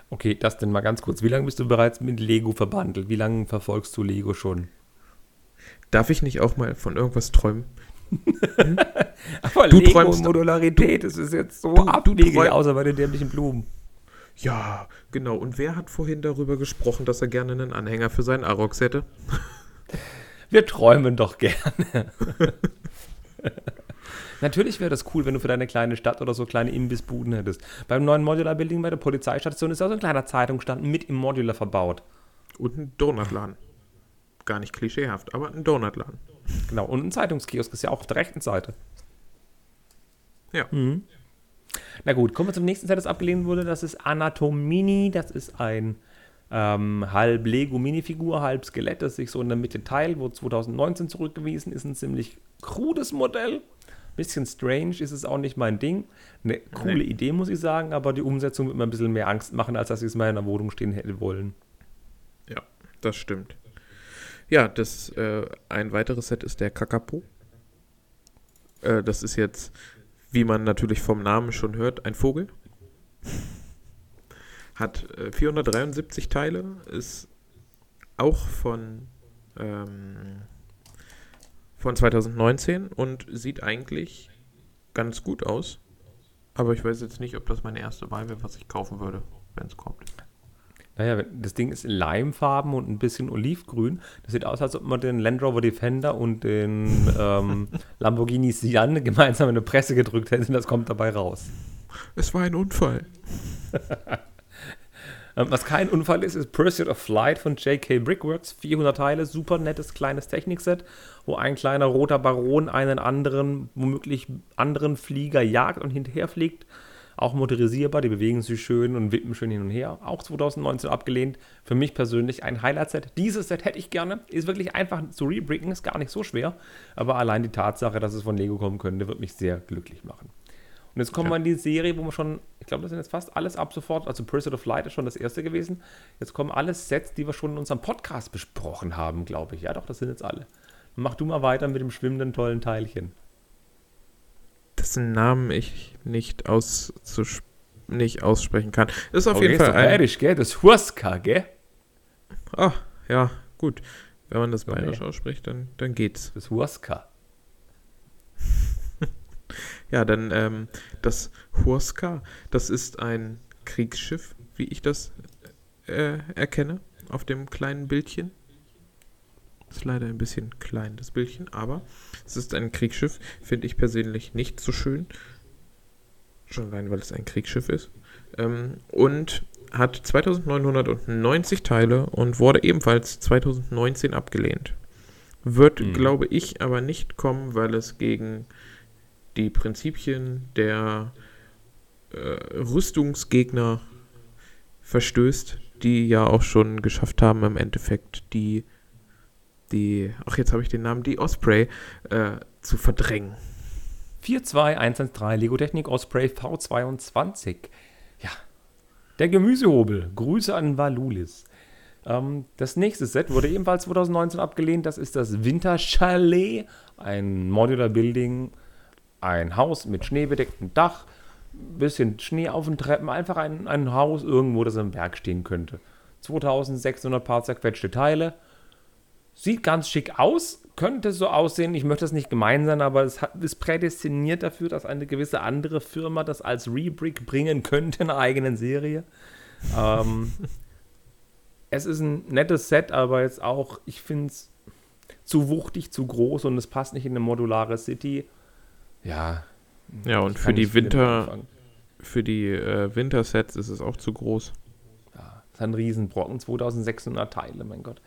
Okay, das denn mal ganz kurz. Wie lange bist du bereits mit Lego verbandelt? Wie lange verfolgst du Lego schon?
Darf ich nicht auch mal von irgendwas träumen? (laughs)
Aber
Du träumst-
Modularität, das ist jetzt so abwegig, außer bei den dämlichen Blumen.
Ja, genau. Und wer hat vorhin darüber gesprochen, dass er gerne einen Anhänger für seinen Arox hätte? (laughs)
Wir träumen doch gerne. (laughs) Natürlich wäre das cool, wenn du für deine kleine Stadt oder so kleine Imbissbuden hättest. Beim neuen Modular Building bei der Polizeistation ist auch so ein kleiner Zeitungsstand mit im Modular verbaut.
Und ein Donutladen. Gar nicht klischeehaft, aber ein Donutladen.
Genau, und ein Zeitungskiosk ist ja auch auf der rechten Seite.
Ja.
Mhm. Na gut, kommen wir zum nächsten Set, das abgelehnt wurde. Das ist Anatomini. Das ist ein ähm, halb Lego-Minifigur, halb Skelett, das sich so in der Mitte teilt, wurde 2019 zurückgewiesen. Ist ein ziemlich krudes Modell. Bisschen strange ist es auch nicht mein Ding. Eine coole
Nee.
Idee, muss ich sagen, aber die Umsetzung wird mir ein bisschen mehr Angst machen, als dass ich es mal in der Wohnung stehen hätte wollen.
Ja, das stimmt. Ja, das äh, ein weiteres Set ist der Kakapo. Äh, das ist jetzt, wie man natürlich vom Namen schon hört, ein Vogel. Hat äh, 473 Teile, ist auch von, ähm, von 2019 und sieht eigentlich ganz gut aus. Aber ich weiß jetzt nicht, ob das meine erste Wahl wäre, was ich kaufen würde, wenn es kommt.
Naja, das Ding ist in Leimfarben und ein bisschen olivgrün. Das sieht aus, als ob man den Land Rover Defender und den ähm, (laughs) Lamborghini Sian gemeinsam in eine Presse gedrückt hätte und das kommt dabei raus.
Es war ein Unfall. (laughs)
Ähm, was kein Unfall ist, ist Pursuit of Flight von JK Brickworks. 400 Teile, super nettes kleines Technikset, wo ein kleiner roter Baron einen anderen, womöglich anderen Flieger jagt und hinterher fliegt. Auch motorisierbar, die bewegen sich schön und wippen schön hin und her. Auch 2019 abgelehnt. Für mich persönlich ein Highlight-Set. Dieses Set hätte ich gerne. Ist wirklich einfach zu rebricken, ist gar nicht so schwer. Aber allein die Tatsache, dass es von Lego kommen könnte, wird mich sehr glücklich machen. Und jetzt kommen
Ja.
wir in die Serie, wo wir schon, ich glaube, das sind jetzt fast alles ab sofort, also Pursuit of Light ist schon das erste gewesen. Jetzt kommen alle Sets, die wir schon in unserem Podcast besprochen haben, glaube ich. Ja, doch, das sind jetzt alle. Mach du mal weiter mit dem schwimmenden tollen Teilchen.
Dessen Namen ich nicht, auszus nicht aussprechen kann. Ist auf
Okay,
jeden Fall ein.
bayerisch, gell? Das Huska, gell?
Ah, ja, gut. Wenn man das bayerisch ausspricht, dann, dann geht's.
Das Huska. (laughs)
Ja, dann ähm, das Hurska, das ist ein Kriegsschiff, wie ich das äh, erkenne, auf dem kleinen Bildchen. Ist leider ein bisschen klein, das Bildchen, aber es ist ein Kriegsschiff, finde ich persönlich nicht so schön. Schon allein, weil es ein Kriegsschiff ist. Ähm, und hat 2990 Teile und wurde ebenfalls 2019 abgelehnt. Wird,
Mhm.
glaube ich, aber nicht kommen, weil es gegen die Prinzipien der äh, Rüstungsgegner verstößt, die ja auch schon geschafft haben, im Endeffekt die, die, ach jetzt habe ich den Namen, die Osprey äh, zu verdrängen.
42113 Lego Technik Osprey V22. Ja, der Gemüsehobel. Grüße an Valulis. Ähm, das nächste Set wurde ebenfalls 2019 abgelehnt. Das ist das Winter Chalet. Ein Modular Building. Ein Haus mit schneebedecktem Dach. Bisschen Schnee auf den Treppen. Einfach ein, ein Haus irgendwo, das am Berg stehen könnte. 2600 paar zerquetschte Teile. Sieht ganz schick aus, könnte so aussehen. Ich möchte das nicht gemein sein, aber es hat, ist prädestiniert dafür, dass eine gewisse andere Firma das als Rebrick bringen könnte in einer eigenen Serie. ähm, (laughs) es ist ein nettes Set, aber jetzt auch, ich finde es zu wuchtig, zu groß und es passt nicht in eine modulare City. Ja.
Ja, und für die Winter-. Für die äh, Wintersets ist es auch zu groß.
Ja, das ist ein Riesenbrocken, 2600 Teile, mein Gott.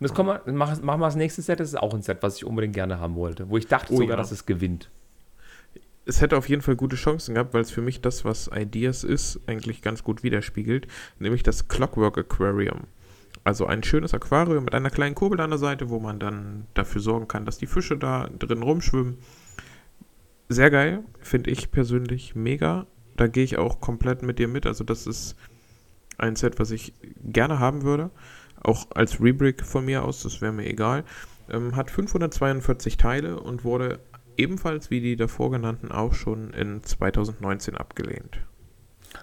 Und das kommen wir, machen machen wir das nächste Set, das ist auch ein Set, was ich unbedingt gerne haben wollte, wo ich dachte
Oh
sogar,
ja.
dass es gewinnt.
Es hätte auf jeden Fall gute Chancen gehabt, weil es für mich das, was Ideas ist, eigentlich ganz gut widerspiegelt, nämlich das Clockwork Aquarium. Also ein schönes Aquarium mit einer kleinen Kurbel an der Seite, wo man dann dafür sorgen kann, dass die Fische da drin rumschwimmen. Sehr geil, finde ich persönlich mega. Da gehe ich auch komplett mit dir mit. Also das ist ein Set, was ich gerne haben würde. Auch als Rebrick von mir aus, das wäre mir egal. Ähm, hat 542 Teile und wurde ebenfalls wie die davor genannten auch schon in 2019 abgelehnt.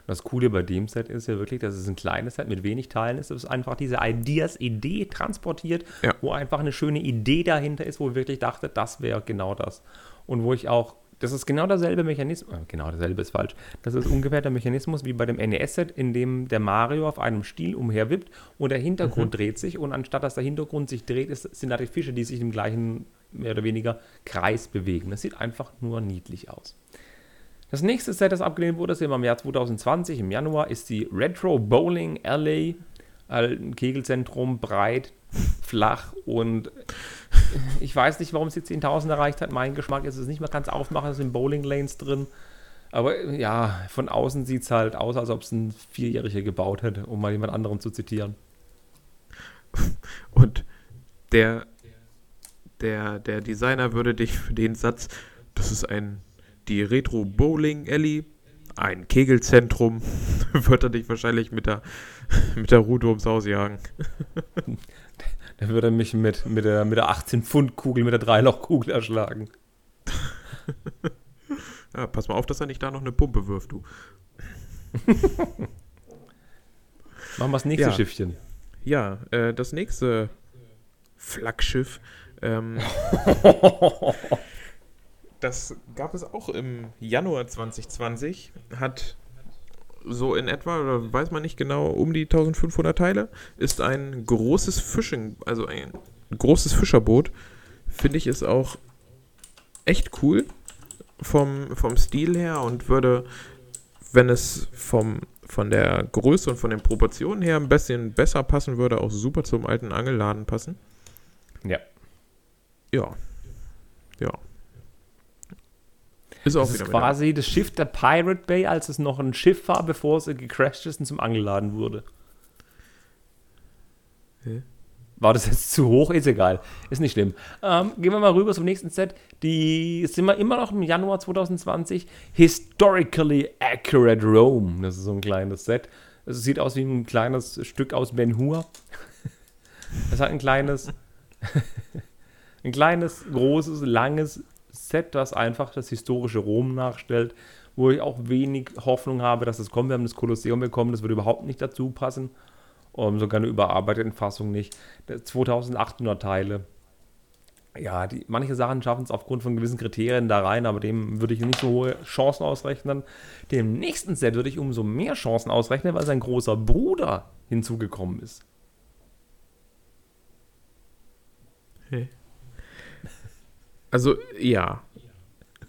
Das Coole bei dem Set ist ja wirklich, dass es ein kleines Set mit wenig Teilen ist. Es ist einfach diese Ideas-Idee transportiert,
Ja.
wo einfach eine schöne Idee dahinter ist, wo ich wirklich dachte, das wäre genau das. Und wo ich auch, das ist genau derselbe Mechanismus, äh, genau derselbe ist falsch, das ist ungefähr der Mechanismus wie bei dem NES-Set, in dem der Mario auf einem Stiel umherwippt und der Hintergrund dreht sich und anstatt dass der Hintergrund sich dreht, ist, sind da die Fische, die sich im gleichen, mehr oder weniger, Kreis bewegen. Das sieht einfach nur niedlich aus. Das nächste Set, das abgelehnt wurde, ist im Jahr 2020, im Januar, ist die Retro Bowling Alley. Ein Kegelzentrum, breit, flach und ich weiß nicht, warum es die 10.000 erreicht hat. Mein Geschmack ist es nicht, man kann es aufmachen, es sind Bowling Lanes drin. Aber ja, von außen sieht es halt aus, als ob es ein Vierjähriger gebaut hätte, um mal jemand anderen zu zitieren.
Und der, der, der Designer würde dich für den Satz, das ist ein, die Retro Bowling Alley, ein Kegelzentrum, (laughs) wird er dich wahrscheinlich mit der, (laughs) mit der Rute ums Haus jagen. (laughs)
Der würde mich mit, mit der, mit der 18-Pfund-Kugel, mit der Dreilochkugel erschlagen.
Ja, pass mal auf, dass er nicht da noch eine Pumpe wirft, du.
Machen wir das nächste
Ja.
Schiffchen.
Ja, äh, das nächste Flaggschiff, ähm, das gab es auch im Januar 2020, hat so in etwa, oder weiß man nicht genau, um die 1500 Teile, ist ein großes Fishing, also ein großes Fischerboot. Finde ich ist auch echt cool vom, vom Stil her und würde, wenn es vom, von der Größe und von den Proportionen her ein bisschen besser passen würde, auch super zum alten Angelladen passen.
Ja.
Ja. Ja. Ist auch
Das ist
wieder
quasi das Schiff der Pirate Bay, als es noch ein Schiff war, bevor es gecrashed ist und zum Angeladen wurde.
Hä?
War das jetzt zu hoch? Ist egal. Ist nicht schlimm. Ähm, gehen wir mal rüber zum nächsten Set. Die sind wir immer noch im Januar 2020. Historically Accurate Rome. Das ist so ein kleines Set. Es sieht aus wie ein kleines Stück aus Ben Hur. (laughs) Es hat ein kleines, (laughs) ein kleines, großes, langes Set, das einfach das historische Rom nachstellt, wo ich auch wenig Hoffnung habe, dass es kommt. Wir haben das Kolosseum bekommen, das würde überhaupt nicht dazu passen. Um, sogar eine überarbeitete Fassung nicht. 2800 Teile. Ja, die, manche Sachen schaffen es aufgrund von gewissen Kriterien da rein, aber dem würde ich nicht so hohe Chancen ausrechnen. Dem nächsten Set würde ich umso mehr Chancen ausrechnen, weil sein großer Bruder hinzugekommen ist.
Hä? Also, ja.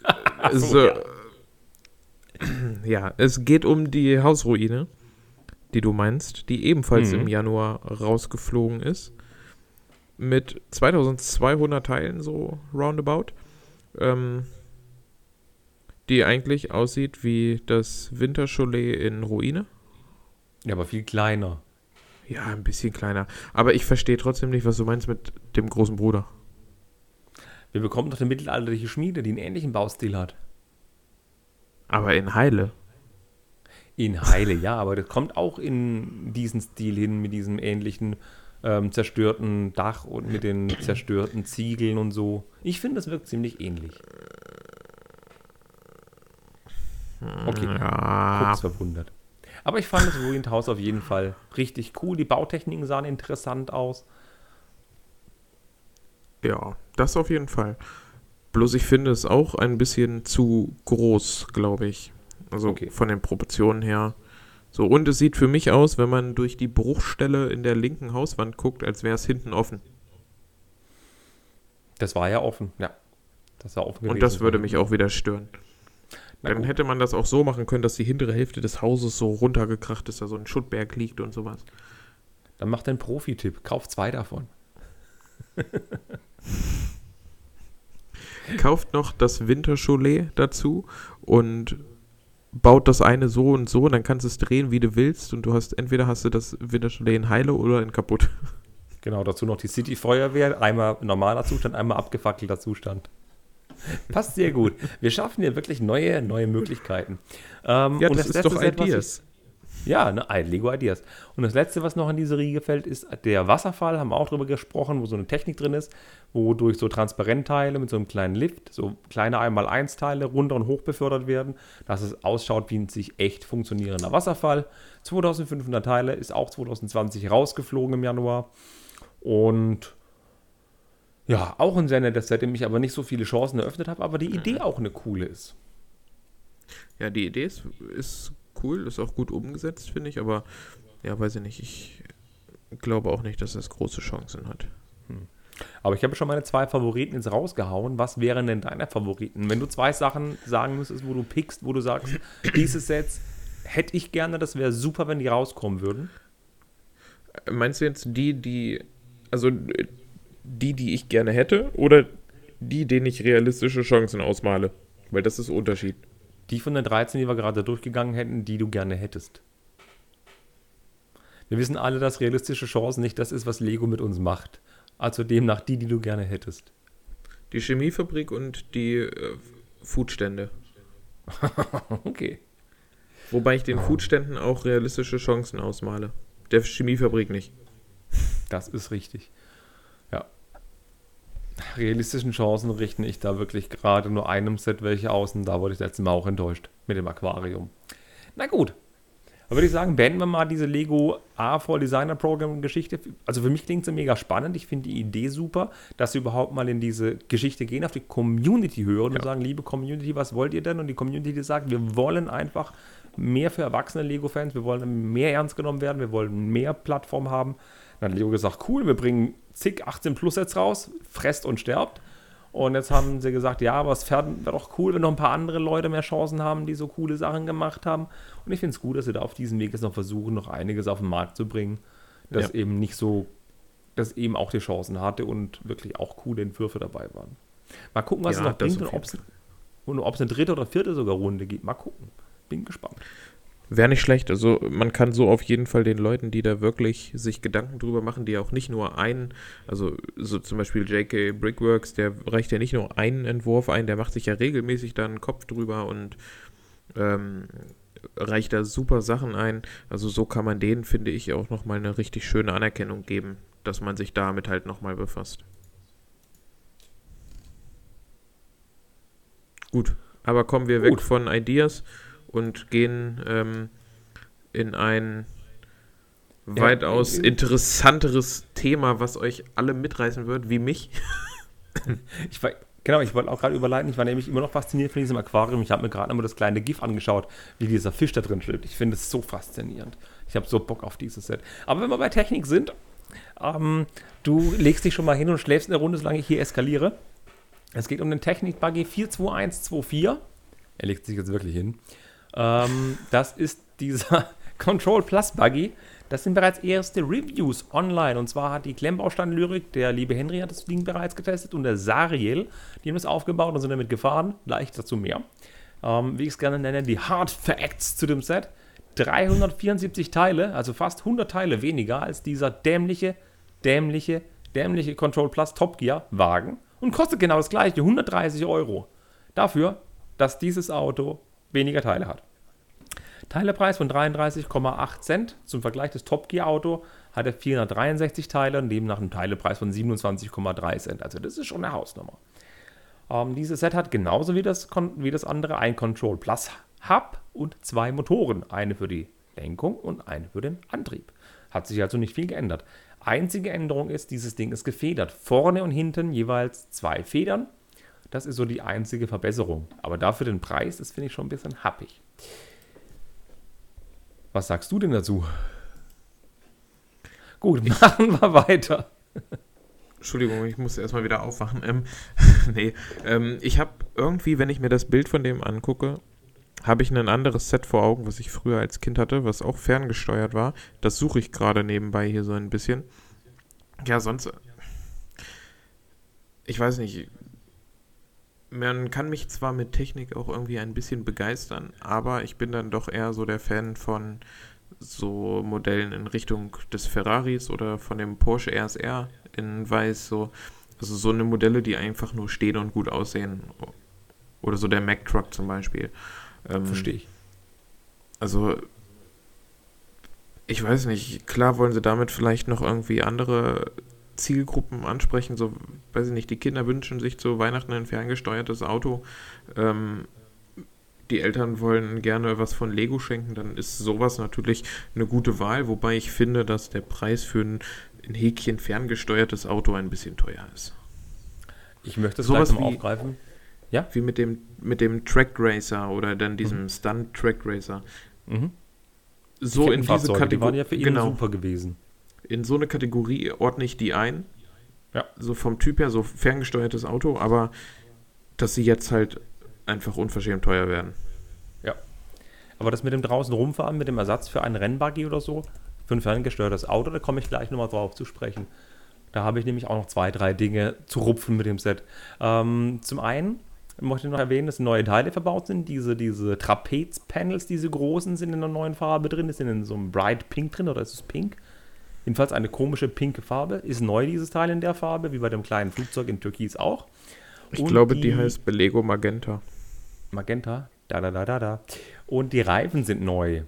(laughs)
so, ja. (clears throat)
Ja, es geht um die Hausruine, die du meinst, die ebenfalls
Mhm.
im Januar rausgeflogen ist. Mit 2200 Teilen, so roundabout. Ähm, die eigentlich aussieht wie das Winterchalet in Ruine.
Ja, aber viel kleiner.
Ja, ein bisschen kleiner. Aber ich verstehe trotzdem nicht, was du meinst mit dem großen Bruder.
Wir bekommen doch eine mittelalterliche Schmiede, die einen ähnlichen Baustil hat.
Aber in Heile.
In Heile, ja, aber das kommt auch in diesen Stil hin, mit diesem ähnlichen ähm, zerstörten Dach und mit den (clears throat) zerstörten Ziegeln und so. Ich finde, das wirkt ziemlich ähnlich. Okay,
Ja.
Fuchs verwundert. Aber ich fand das Ruined House auf jeden Fall richtig cool. Die Bautechniken sahen interessant aus.
Ja, das auf jeden Fall. Bloß ich finde es auch ein bisschen zu groß, glaube ich. Also
Okay.
von den Proportionen her. So, und es sieht für mich aus, wenn man durch die Bruchstelle in der linken Hauswand guckt, als wäre es hinten offen.
Das war ja offen, ja. Das war offen
Und das würde mich auch wieder stören. Dann hätte man das auch so machen können, dass die hintere Hälfte des Hauses so runtergekracht ist, da so ein Schuttberg liegt und sowas.
Dann macht einen Profi-Tipp. Kauf zwei davon. (laughs)
Kauft noch das Winterchalet dazu und baut das eine so und so, dann kannst du es drehen, wie du willst und du hast, entweder hast du das Winterchalet in Heile oder in kaputt. (laughs)
Genau, dazu noch die City-Feuerwehr. Einmal normaler Zustand, einmal abgefackelter Zustand. Passt sehr gut. Wir schaffen hier wirklich neue, neue Möglichkeiten. Ähm,
Ja,
und
das, ist doch Ideas.
Ich, ja, ne, Lego Ideas. Und das letzte, was noch in diese Riege fällt, ist der Wasserfall. Haben wir auch drüber gesprochen, wo so eine Technik drin ist, wo durch so Transparentteile mit so einem kleinen Lift, so kleine 1x1-Teile runter und hoch befördert werden, dass es ausschaut wie ein sich echt funktionierender Wasserfall. 2500 Teile ist auch 2020 rausgeflogen im Januar. Und ja, auch ein sehr nettes Set, dem ich aber nicht so viele Chancen eröffnet habe, aber die Idee auch eine coole ist.
Ja, die Idee ist, ist cool, ist auch gut umgesetzt, finde ich, aber ja, weiß ich nicht, ich glaube auch nicht, dass das große Chancen hat.
Aber ich habe schon meine zwei Favoriten jetzt rausgehauen. Was wären denn deine Favoriten? Wenn du zwei Sachen sagen müsstest, wo du pickst, wo du sagst, diese Sets hätte ich gerne, das wäre super, wenn die rauskommen würden.
Meinst du jetzt die, die, also die, die ich gerne hätte, oder die, denen ich realistische Chancen ausmale? Weil das ist Unterschied.
Die von den 13, die wir gerade durchgegangen hätten, die du gerne hättest. Wir wissen alle, dass realistische Chancen nicht das ist, was Lego mit uns macht. Also demnach die, die du gerne hättest.
Die Chemiefabrik und die äh, Foodstände. (laughs)
Okay.
Wobei ich den Foodständen auch realistische Chancen ausmale. Der Chemiefabrik nicht.
Das ist richtig. Ja. Realistischen Chancen richten ich da wirklich gerade nur einem Set welche aus und da wurde ich letztes Mal auch enttäuscht mit dem Aquarium. Na gut. Dann würde ich sagen, beenden wir mal diese Lego A4 Designer Program Geschichte. Also für mich klingt sie mega spannend. Ich finde die Idee super, dass sie überhaupt mal in diese Geschichte gehen, auf die Community hören und
Ja.
sagen, liebe Community, was wollt ihr denn? Und die Community sagt, wir wollen einfach mehr für erwachsene Lego-Fans, wir wollen mehr ernst genommen werden, wir wollen mehr Plattform haben. Dann hat Lego gesagt, cool, wir bringen zig 18 Plus Sets raus, fresst und sterbt. Und jetzt haben sie gesagt, ja, aber es wäre doch cool, wenn noch ein paar andere Leute mehr Chancen haben, die so coole Sachen gemacht haben. Und ich finde es gut, dass sie da auf diesem Weg jetzt noch versuchen, noch einiges auf den Markt zu bringen, das
Ja.
eben nicht so, das eben auch die Chancen hatte und wirklich auch coole Entwürfe dabei waren. Mal gucken, was
Ja,
es noch bringt und ob es eine dritte oder vierte sogar Runde gibt. Mal gucken. Bin gespannt.
Wäre nicht schlecht. Also man kann so auf jeden Fall den Leuten, die da wirklich sich Gedanken drüber machen, die auch nicht nur einen, also so zum Beispiel JK Brickworks, der reicht ja nicht nur einen Entwurf ein, der macht sich ja regelmäßig da einen Kopf drüber und ähm, reicht da super Sachen ein. Also so kann man denen, finde ich, auch nochmal eine richtig schöne Anerkennung geben, dass man sich damit halt nochmal befasst. Gut, aber kommen wir weg
Gut.
von Ideas und gehen ähm, in ein
Ja,
weitaus
in-
interessanteres Thema, was euch alle mitreißen wird, wie mich. (laughs)
Ich war, genau, ich wollte auch gerade überleiten. Ich war nämlich immer noch fasziniert von diesem Aquarium. Ich habe mir gerade einmal das kleine GIF angeschaut, wie dieser Fisch da drin schwimmt. Ich finde es so faszinierend. Ich habe so Bock auf dieses Set. Aber wenn wir bei Technik sind, ähm, du legst dich schon mal hin und schläfst eine Runde, solange ich hier eskaliere. Es geht um den Technik-Buggy 42124. Er legt sich jetzt wirklich hin. Ähm, das ist dieser (laughs) Control Plus Buggy. Das sind bereits erste Reviews online. Und zwar hat die Klemmbaustein-Lyrik, der liebe Henry hat das Ding bereits getestet und der Sariel, die haben das aufgebaut und sind damit gefahren. Gleich dazu mehr. Ähm, wie ich es gerne nenne, die Hard Facts zu dem Set. 374 Teile, also fast 100 Teile weniger als dieser dämliche, dämliche, dämliche Control Plus Top Gear Wagen und kostet genau das gleiche, 130 Euro. Dafür, dass dieses Auto weniger Teile hat. Teilepreis von 33,8 Cent. Zum Vergleich, das Top Gear Auto hatte 463 Teile und demnach einen Teilepreis von 27,3 Cent. Also das ist schon eine Hausnummer. Ähm, dieses Set hat genauso wie das, wie das andere ein Control Plus Hub und zwei Motoren. Eine für die Lenkung und eine für den Antrieb. Hat sich also nicht viel geändert. Einzige Änderung ist, dieses Ding ist gefedert. Vorne und hinten jeweils zwei Federn. Das ist so die einzige Verbesserung. Aber dafür den Preis, das finde ich schon ein bisschen happig. Was sagst du denn dazu? Gut, (laughs) machen wir weiter.
Entschuldigung, ich muss erstmal wieder aufwachen. Ähm, (laughs) nee, ähm, ich habe irgendwie, wenn ich mir das Bild von dem angucke, habe ich ein anderes Set vor Augen, was ich früher als Kind hatte, was auch ferngesteuert war. Das suche ich gerade nebenbei hier so ein bisschen. Ja, sonst. Ich weiß nicht. Man kann mich zwar mit Technik auch irgendwie ein bisschen begeistern, aber ich bin dann doch eher so der Fan von so Modellen in Richtung des Ferraris oder von dem Porsche RSR in weiß, so. Also so eine Modelle, die einfach nur stehen und gut aussehen. Oder so der Mack Truck zum Beispiel.
Ähm, Verstehe ich.
Also, ich weiß nicht, klar wollen sie damit vielleicht noch irgendwie andere Zielgruppen ansprechen, so, weiß ich nicht, die Kinder wünschen sich zu Weihnachten ein ferngesteuertes Auto, ähm, die Eltern wollen gerne was von Lego schenken, dann ist sowas natürlich eine gute Wahl, wobei ich finde, dass der Preis für ein, ein Häkchen ferngesteuertes Auto ein bisschen teuer ist.
Ich möchte es sowas mal aufgreifen.
Ja? Wie mit dem, mit dem Track Racer oder dann diesem mhm. Stunt Track Racer. Mhm.
So in diese Kategorie. Die waren ja für ihn
genau.
super gewesen.
In so eine Kategorie ordne ich die ein. Ja. So vom Typ her, so ferngesteuertes Auto, aber dass sie jetzt halt einfach unverschämt teuer werden.
Ja. Aber das mit dem draußen rumfahren, mit dem Ersatz für einen Rennbuggy oder so, für ein ferngesteuertes Auto, da komme ich gleich nochmal drauf zu sprechen. Da habe ich nämlich auch noch zwei, drei Dinge zu rupfen mit dem Set. Ähm, zum einen möchte ich noch erwähnen, dass neue Teile verbaut sind. Diese, diese Trapez-Panels, diese großen, sind in einer neuen Farbe drin. Die sind in so einem Bright Pink drin oder ist es Pink? Jedenfalls eine komische pinke Farbe. Ist neu dieses Teil in der Farbe, wie bei dem kleinen Flugzeug in Türkis auch.
Ich Und glaube, die, die heißt Belego Magenta.
Magenta? Da, da, da, da, da. Und die Reifen sind neu.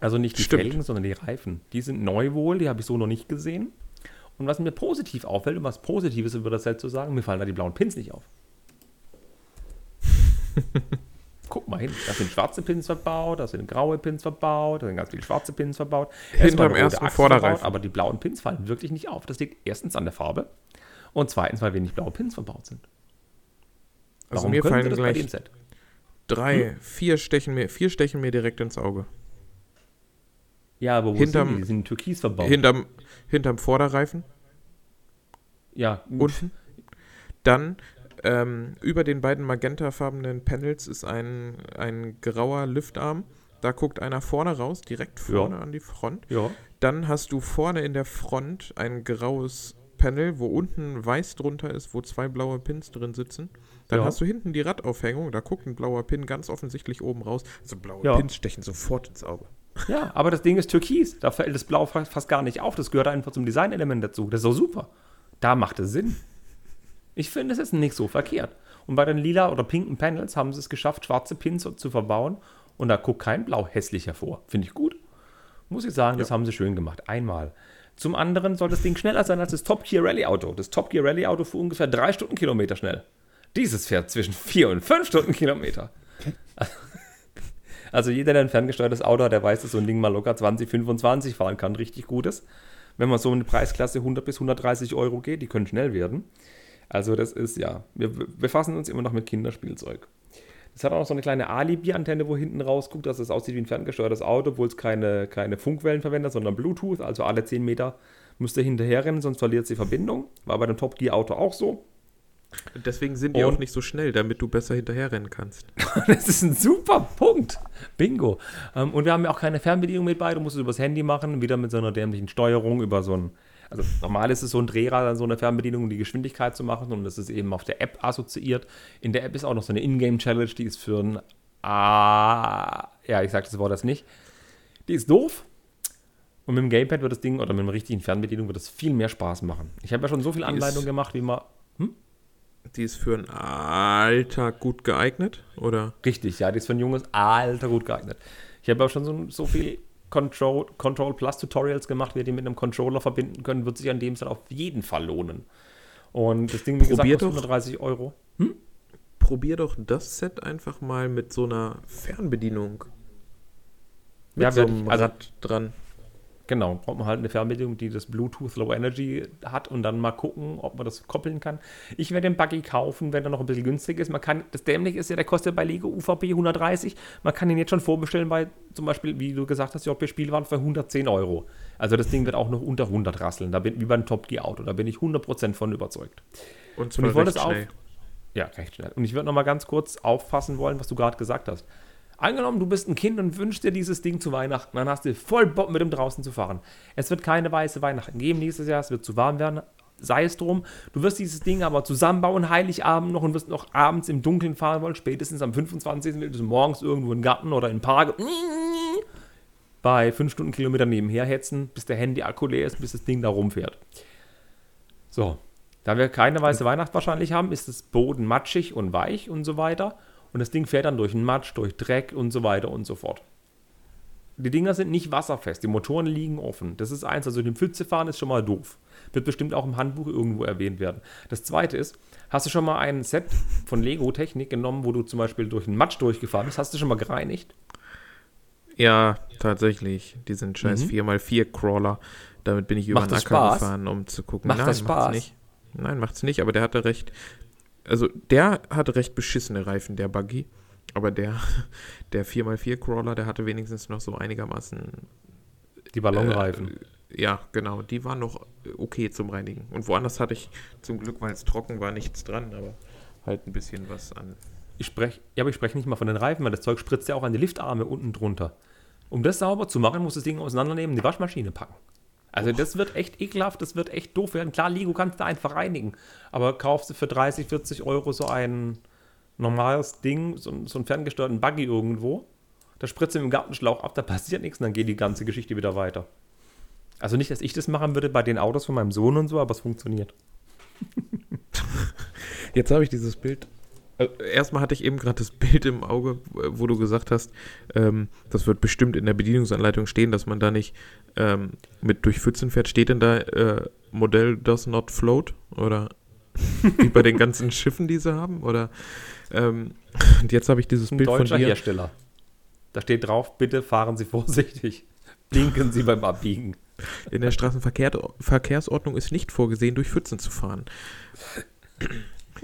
Also nicht die Stimmt. Felgen, sondern die Reifen. Die sind neu wohl, die habe ich so noch nicht gesehen. Und was mir positiv auffällt, um was Positives über das Set zu sagen, mir fallen da die blauen Pins nicht auf. (laughs) Guck mal hin, da sind schwarze Pins verbaut, da sind graue Pins verbaut, da sind ganz viele schwarze Pins verbaut.
Hinterm ersten Vorderreifen. Verbaut,
aber die blauen Pins fallen wirklich nicht auf. Das liegt erstens an der Farbe und zweitens, weil wenig blaue Pins verbaut sind.
Also Warum mir fallen gleich drei, hm? vier, stechen mir, vier stechen mir direkt ins Auge.
Ja, aber wo
hinterm, sind
die? Die sind in Türkis verbaut.
Hinterm, hinterm Vorderreifen.
Ja.
Unten. Dann ähm, über den beiden magentafarbenen Panels ist ein, ein grauer Liftarm. Da guckt einer vorne raus, direkt vorne ja. an die Front.
Ja.
Dann hast du vorne in der Front ein graues Panel, wo unten weiß drunter ist, wo zwei blaue Pins drin sitzen. Dann ja. hast du hinten die Radaufhängung, da guckt ein blauer Pin ganz offensichtlich oben raus. Also blaue ja. Pins stechen sofort ins Auge.
Ja, aber das Ding ist türkis. Da fällt das Blau fast gar nicht auf. Das gehört einfach zum Designelement dazu. Das ist doch super. Da macht es Sinn. Ich finde, es ist nicht so verkehrt. Und bei den lila oder pinken Panels haben sie es geschafft, schwarze Pins zu verbauen. Und da guckt kein Blau hässlich hervor. Finde ich gut. Muss ich sagen, ja. das haben sie schön gemacht. Einmal. Zum anderen soll das Ding schneller sein als das Top Gear Rally Auto. Das Top Gear Rally Auto fuhr ungefähr drei Stundenkilometer schnell. Dieses fährt zwischen vier und fünf Stundenkilometer. (laughs) Also jeder, der ein ferngesteuertes Auto hat, der weiß, dass so ein Ding mal locker 20, 25 fahren kann, richtig gutes. Wenn man so in eine Preisklasse 100 bis 130 Euro geht, die können schnell werden. Also das ist ja, wir befassen uns immer noch mit Kinderspielzeug. Es hat auch noch so eine kleine Alibi-Antenne, wo hinten rausguckt, dass es aussieht wie ein ferngesteuertes Auto, obwohl es keine, keine Funkwellen verwendet, sondern Bluetooth. Also alle 10 Meter müsste hinterher rennen, sonst verliert sie Verbindung. War bei dem Top Gear Auto auch so.
Deswegen sind die Und auch nicht so schnell, damit du besser hinterherrennen kannst. (laughs)
das ist ein super Punkt. Punkt. Bingo. Ähm, und wir haben ja auch keine Fernbedienung mit bei. Du musst es übers Handy machen, wieder mit so einer dämlichen Steuerung über so ein. Also normal ist es so ein Drehrad, so eine Fernbedienung, um die Geschwindigkeit zu machen. Und das ist eben auf der App assoziiert. In der App ist auch noch so eine Ingame-Challenge, die ist für ein. Ah, ja, ich sag das Wort das nicht. Die ist doof. Und mit dem Gamepad wird das Ding, oder mit einer richtigen Fernbedienung, wird das viel mehr Spaß machen. Ich habe ja schon so viel Anleitung gemacht, wie man. Hm?
Die ist für ein Alter gut geeignet, oder?
Richtig, ja, die ist für ein junges Alter gut geeignet. Ich habe auch schon so, so viel Control, Control Plus Tutorials gemacht, wie ihr die mit einem Controller verbinden können, wird sich an dem Fall auf jeden Fall lohnen. Und das Ding, wie
Probier
gesagt, kostet 130 Euro.
Probier doch das Set einfach mal mit so einer Fernbedienung. Mit
Ja,
so einem
also-
Rad dran.
Genau, braucht man halt eine Fernbedienung, die das Bluetooth Low Energy hat und dann mal gucken, ob man das koppeln kann. Ich werde den Buggy kaufen, wenn er noch ein bisschen günstig ist. Man kann, das dämlich ist ja, der kostet bei Lego UVP 130. Man kann ihn jetzt schon vorbestellen bei zum Beispiel, wie du gesagt hast, JP Spielwaren für 110 Euro. Also das Ding wird auch noch unter 100 rasseln. Da bin wie beim Top Gear Auto. Da bin ich 100% von überzeugt.
Und
Und
zwar
ich wollte es auch.
schnell.
Ja, recht schnell. Und ich würde noch mal ganz kurz auffassen wollen, was du gerade gesagt hast. Angenommen, du bist ein Kind und wünschst dir dieses Ding zu Weihnachten, dann hast du voll Bock, mit dem draußen zu fahren. Es wird keine weiße Weihnachten geben nächstes Jahr, es wird zu warm werden, sei es drum. Du wirst dieses Ding aber zusammenbauen, Heiligabend noch und wirst noch abends im Dunkeln fahren wollen, spätestens am 25. willst du morgens irgendwo im Garten oder im Park (tsk) bei 5 Stundenkilometer nebenher hetzen, bis der Handy-Akku leer ist, bis das Ding da rumfährt. So, da wir keine weiße Weihnacht wahrscheinlich haben, ist das Boden matschig und weich und so weiter. Und das Ding fährt dann durch den Matsch, durch Dreck und so weiter und so fort. Die Dinger sind nicht wasserfest, die Motoren liegen offen. Das ist eins, also den Pfütze fahren ist schon mal doof. Wird bestimmt auch im Handbuch irgendwo erwähnt werden. Das zweite ist, hast du schon mal ein Set von Lego Technik genommen, wo du zum Beispiel durch den Matsch durchgefahren bist? Hast du schon mal gereinigt?
Ja, tatsächlich. Diesen scheiß
Mhm.
4x4-Crawler. Damit bin ich über
Macht
den Acker
Spaß?
gefahren, um zu gucken.
Macht
Nein,
das
macht's
Spaß?
nicht. Nein, macht's nicht, aber der hatte recht. Also, der hatte recht beschissene Reifen, der Buggy. Aber der, (laughs) der 4x4-Crawler, der hatte wenigstens noch so einigermaßen.
Die Ballonreifen.
Äh, ja, genau. Die waren noch okay zum Reinigen. Und woanders hatte ich zum Glück, weil es trocken war, nichts dran, aber halt ein bisschen was an.
Ich spreche, ja, aber ich spreche nicht mal von den Reifen, weil das Zeug spritzt ja auch an die Liftarme unten drunter. Um das sauber zu machen, muss das Ding auseinandernehmen, in die Waschmaschine packen. Also das wird echt ekelhaft, das wird echt doof werden. Klar, Lego kannst du einfach reinigen, aber kaufst du für 30, 40 Euro so ein normales Ding, so, so einen ferngesteuerten Buggy irgendwo, da spritzt du im Gartenschlauch ab, da passiert nichts und dann geht die ganze Geschichte wieder weiter. Also nicht, dass ich das machen würde bei den Autos von meinem Sohn und so, aber es funktioniert. (laughs)
Jetzt habe ich dieses Bild. Äh, Erstmal hatte ich eben gerade das (laughs) Bild im Auge, wo du gesagt hast, ähm, das wird bestimmt in der Bedienungsanleitung stehen, dass man da nicht ähm, mit durch Pfützen fährt. Steht denn da äh, Modell does not float? Oder wie bei den ganzen (laughs) Schiffen, die sie haben? Oder ähm, und jetzt habe ich dieses
Ein
Bild von
deutscher
dir.
Hersteller. Da steht drauf, bitte fahren Sie vorsichtig. Blinken Sie beim Abbiegen.
In der Straßenverkehrsordnung ist nicht vorgesehen, durch Pfützen zu fahren.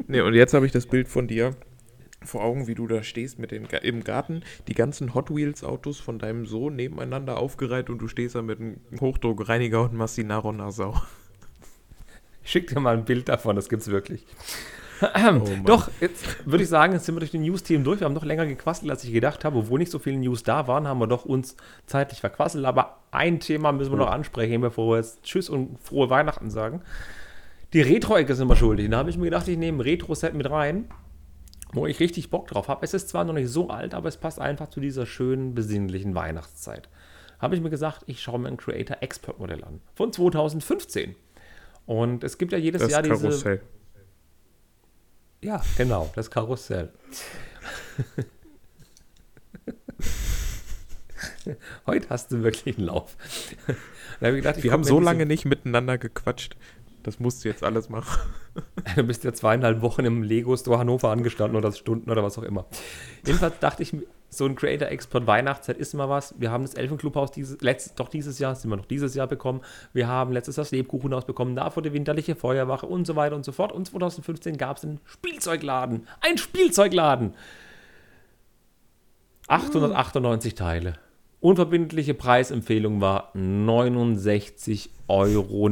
Nee, und jetzt habe ich das Bild von dir vor Augen, wie du da stehst mit den, im Garten, die ganzen Hot Wheels Autos von deinem Sohn nebeneinander aufgereiht und du stehst da mit einem Hochdruckreiniger und machst die
schick dir mal ein Bild davon, das gibt's wirklich.
Oh.
Doch, jetzt würde ich sagen, jetzt sind wir durch die News-Themen durch. Wir haben noch länger gequasselt, als ich gedacht habe. Obwohl nicht so viele News da waren, haben wir doch uns zeitlich verquasselt. Aber ein Thema müssen wir noch ansprechen, bevor wir jetzt Tschüss und frohe Weihnachten sagen. Die Retro-Ecke sind wir schuldig. Da habe ich mir gedacht, ich nehme ein Retro-Set mit rein, wo ich richtig Bock drauf habe. Es ist zwar noch nicht so alt, aber es passt einfach zu dieser schönen, besinnlichen Weihnachtszeit. Habe ich mir gesagt, ich schaue mir ein Creator Expert Modell an. Von 2015. Und es gibt ja jedes
Das
Jahr diese.
Karussell.
Ja, genau, das Karussell. (laughs) Heute hast du wirklich einen Lauf. (laughs) Da hab ich gedacht, ich
Wir haben so lange nicht miteinander gequatscht. Das musst du jetzt alles machen. (laughs)
Du bist ja zweieinhalb Wochen im Lego Store Hannover angestanden oder Stunden oder was auch immer. Jedenfalls dachte ich, so ein Creator Export Weihnachtszeit ist mal was. Wir haben das Elfenclubhaus dieses, letzt, doch dieses Jahr, sind wir noch dieses Jahr bekommen. Wir haben letztes Jahr das Lebkuchenhaus bekommen, davor die winterliche Feuerwache und so weiter und so fort. Und 2015 gab es einen Spielzeugladen. Ein Spielzeugladen! 898 Teile. Unverbindliche Preisempfehlung war 69,99 Euro.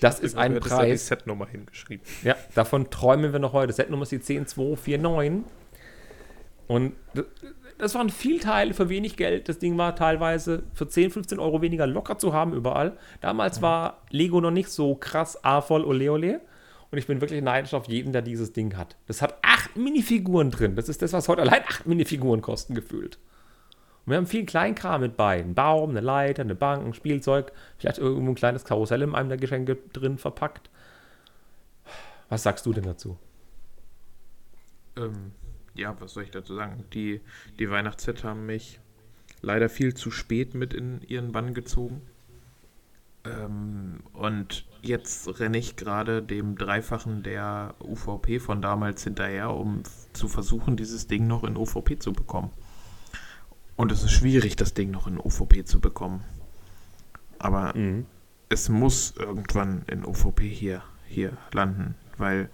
Das ist ein
da
Preis.
die Setnummer hingeschrieben.
Ja, davon träumen wir noch heute. Setnummer ist die 10249. Und das waren viel Teile für wenig Geld. Das Ding war teilweise für 10, 15 Euro weniger locker zu haben überall. Damals war Lego noch nicht so krass A-voll ole ole. Und ich bin wirklich neidisch auf jeden, der dieses Ding hat. Das hat acht Minifiguren drin. Das ist das, was heute allein acht Minifiguren kosten, gefühlt. Und wir haben viel Kleinkram mit bei. Ein Baum, eine Leiter, eine Bank, ein Spielzeug. Vielleicht irgendwo ein kleines Karussell in einem der Geschenke drin verpackt. Was sagst du denn dazu?
Ähm, ja, was soll ich dazu sagen? Die, die Weihnachtszeit haben mich leider viel zu spät mit in ihren Bann gezogen. Ähm, und jetzt renne ich gerade dem Dreifachen der UVP von damals hinterher, um zu versuchen, dieses Ding noch in UVP zu bekommen. Und es ist schwierig, das Ding noch in UVP zu bekommen. Aber mhm. es muss irgendwann in UVP hier, hier landen, weil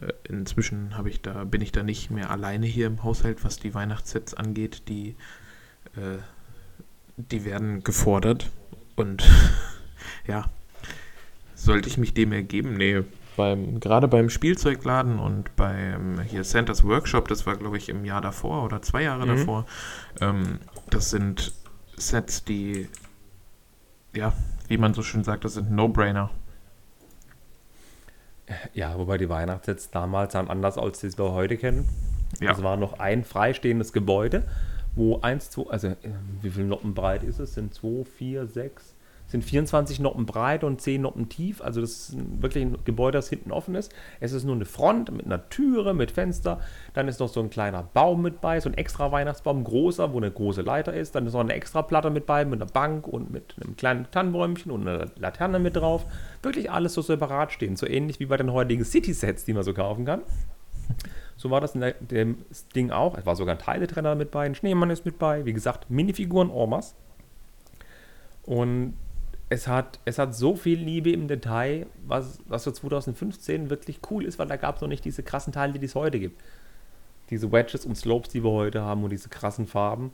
äh, inzwischen habe ich da, bin ich da nicht mehr alleine hier im Haushalt, was die Weihnachtssets angeht. Die, äh, die werden gefordert. Und (laughs) ja, sollte ich mich dem ergeben? Nee, beim, gerade beim Spielzeugladen und beim hier Santa's Workshop, das war glaube ich im Jahr davor oder zwei Jahre mhm. davor, ähm, das sind Sets, die, ja, wie man so schön sagt, das sind No-Brainer.
Ja, wobei die Weihnachtssets damals waren anders als die wir heute kennen. Ja. Es war noch ein freistehendes Gebäude, wo eins, zwei, also äh, wie viel Noppen breit ist es? Sind zwei, vier, sechs, sind 24 Noppen breit und 10 Noppen tief. Also das ist wirklich ein Gebäude, das hinten offen ist. Es ist nur eine Front mit einer Türe, mit Fenster. Dann ist noch so ein kleiner Baum mit bei, so ein extra Weihnachtsbaum, großer, wo eine große Leiter ist. Dann ist noch eine extra Platte mit bei, mit einer Bank und mit einem kleinen Tannenbäumchen und einer Laterne mit drauf. Wirklich alles so separat stehen. So ähnlich wie bei den heutigen City-Sets, die man so kaufen kann. So war das in dem Ding auch. Es war sogar ein Teiletrenner mit bei, ein Schneemann ist mit bei. Wie gesagt, Minifiguren Ormas. Und es hat, es hat so viel Liebe im Detail, was, was für 2015 wirklich cool ist, weil da gab es noch nicht diese krassen Teile, die es heute gibt. Diese Wedges und Slopes, die wir heute haben und diese krassen Farben.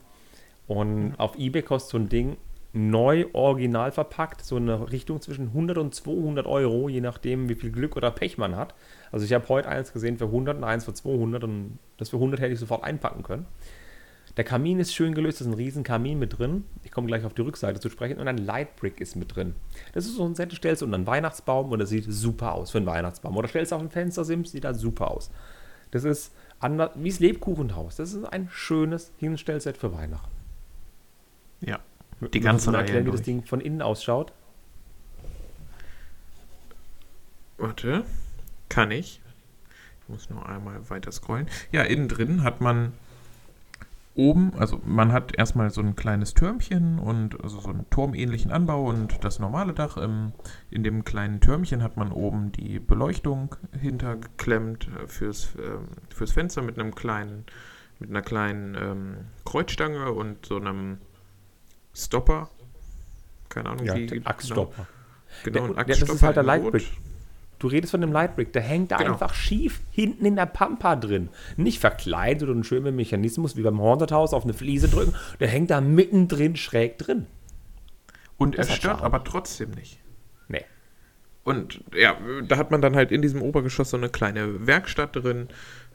Und mhm. auf Ebay kostet so ein Ding neu, original verpackt, so eine Richtung zwischen 100 und 200 Euro, je nachdem, wie viel Glück oder Pech man hat. Also ich habe heute eins gesehen für 100 und eins für 200 und das für 100 hätte ich sofort einpacken können. Der Kamin ist schön gelöst, da ist ein riesen Kamin mit drin. Ich komme gleich auf die Rückseite zu sprechen. Und ein Lightbrick ist mit drin. Das ist so ein Set, du stellst unter einen Weihnachtsbaum und das sieht super aus für einen Weihnachtsbaum. Oder stellst auf ein Fenstersims, sieht da super aus. Das ist anders, wie das Lebkuchenhaus. Das ist ein schönes Hinstellset für Weihnachten.
Ja, die ganze Reihe
erklären, wie das Ding von innen ausschaut?
Warte, kann ich. Ich muss nur einmal weiter scrollen. Ja, innen drin hat man oben, also man hat erstmal so ein kleines Türmchen und also so einen turmähnlichen Anbau und das normale Dach. Im, in dem kleinen Türmchen hat man oben die Beleuchtung hintergeklemmt fürs, ähm, fürs Fenster mit einem kleinen, mit einer kleinen ähm, Kreuzstange und so einem Stopper. Keine Ahnung,
ja, wie. Achsstopper. Genau, genau ein Achsstopper. Das ist halt der Lightbrick. Du redest von dem Lightbrick, der hängt da genau. einfach schief hinten in der Pampa drin. Nicht verkleidet und schön mit Mechanismus wie beim Haunted House auf eine Fliese drücken. Der hängt da mittendrin schräg drin.
Und er stört aber trotzdem nicht.
Nee.
Und ja, da hat man dann halt in diesem Obergeschoss so eine kleine Werkstatt drin.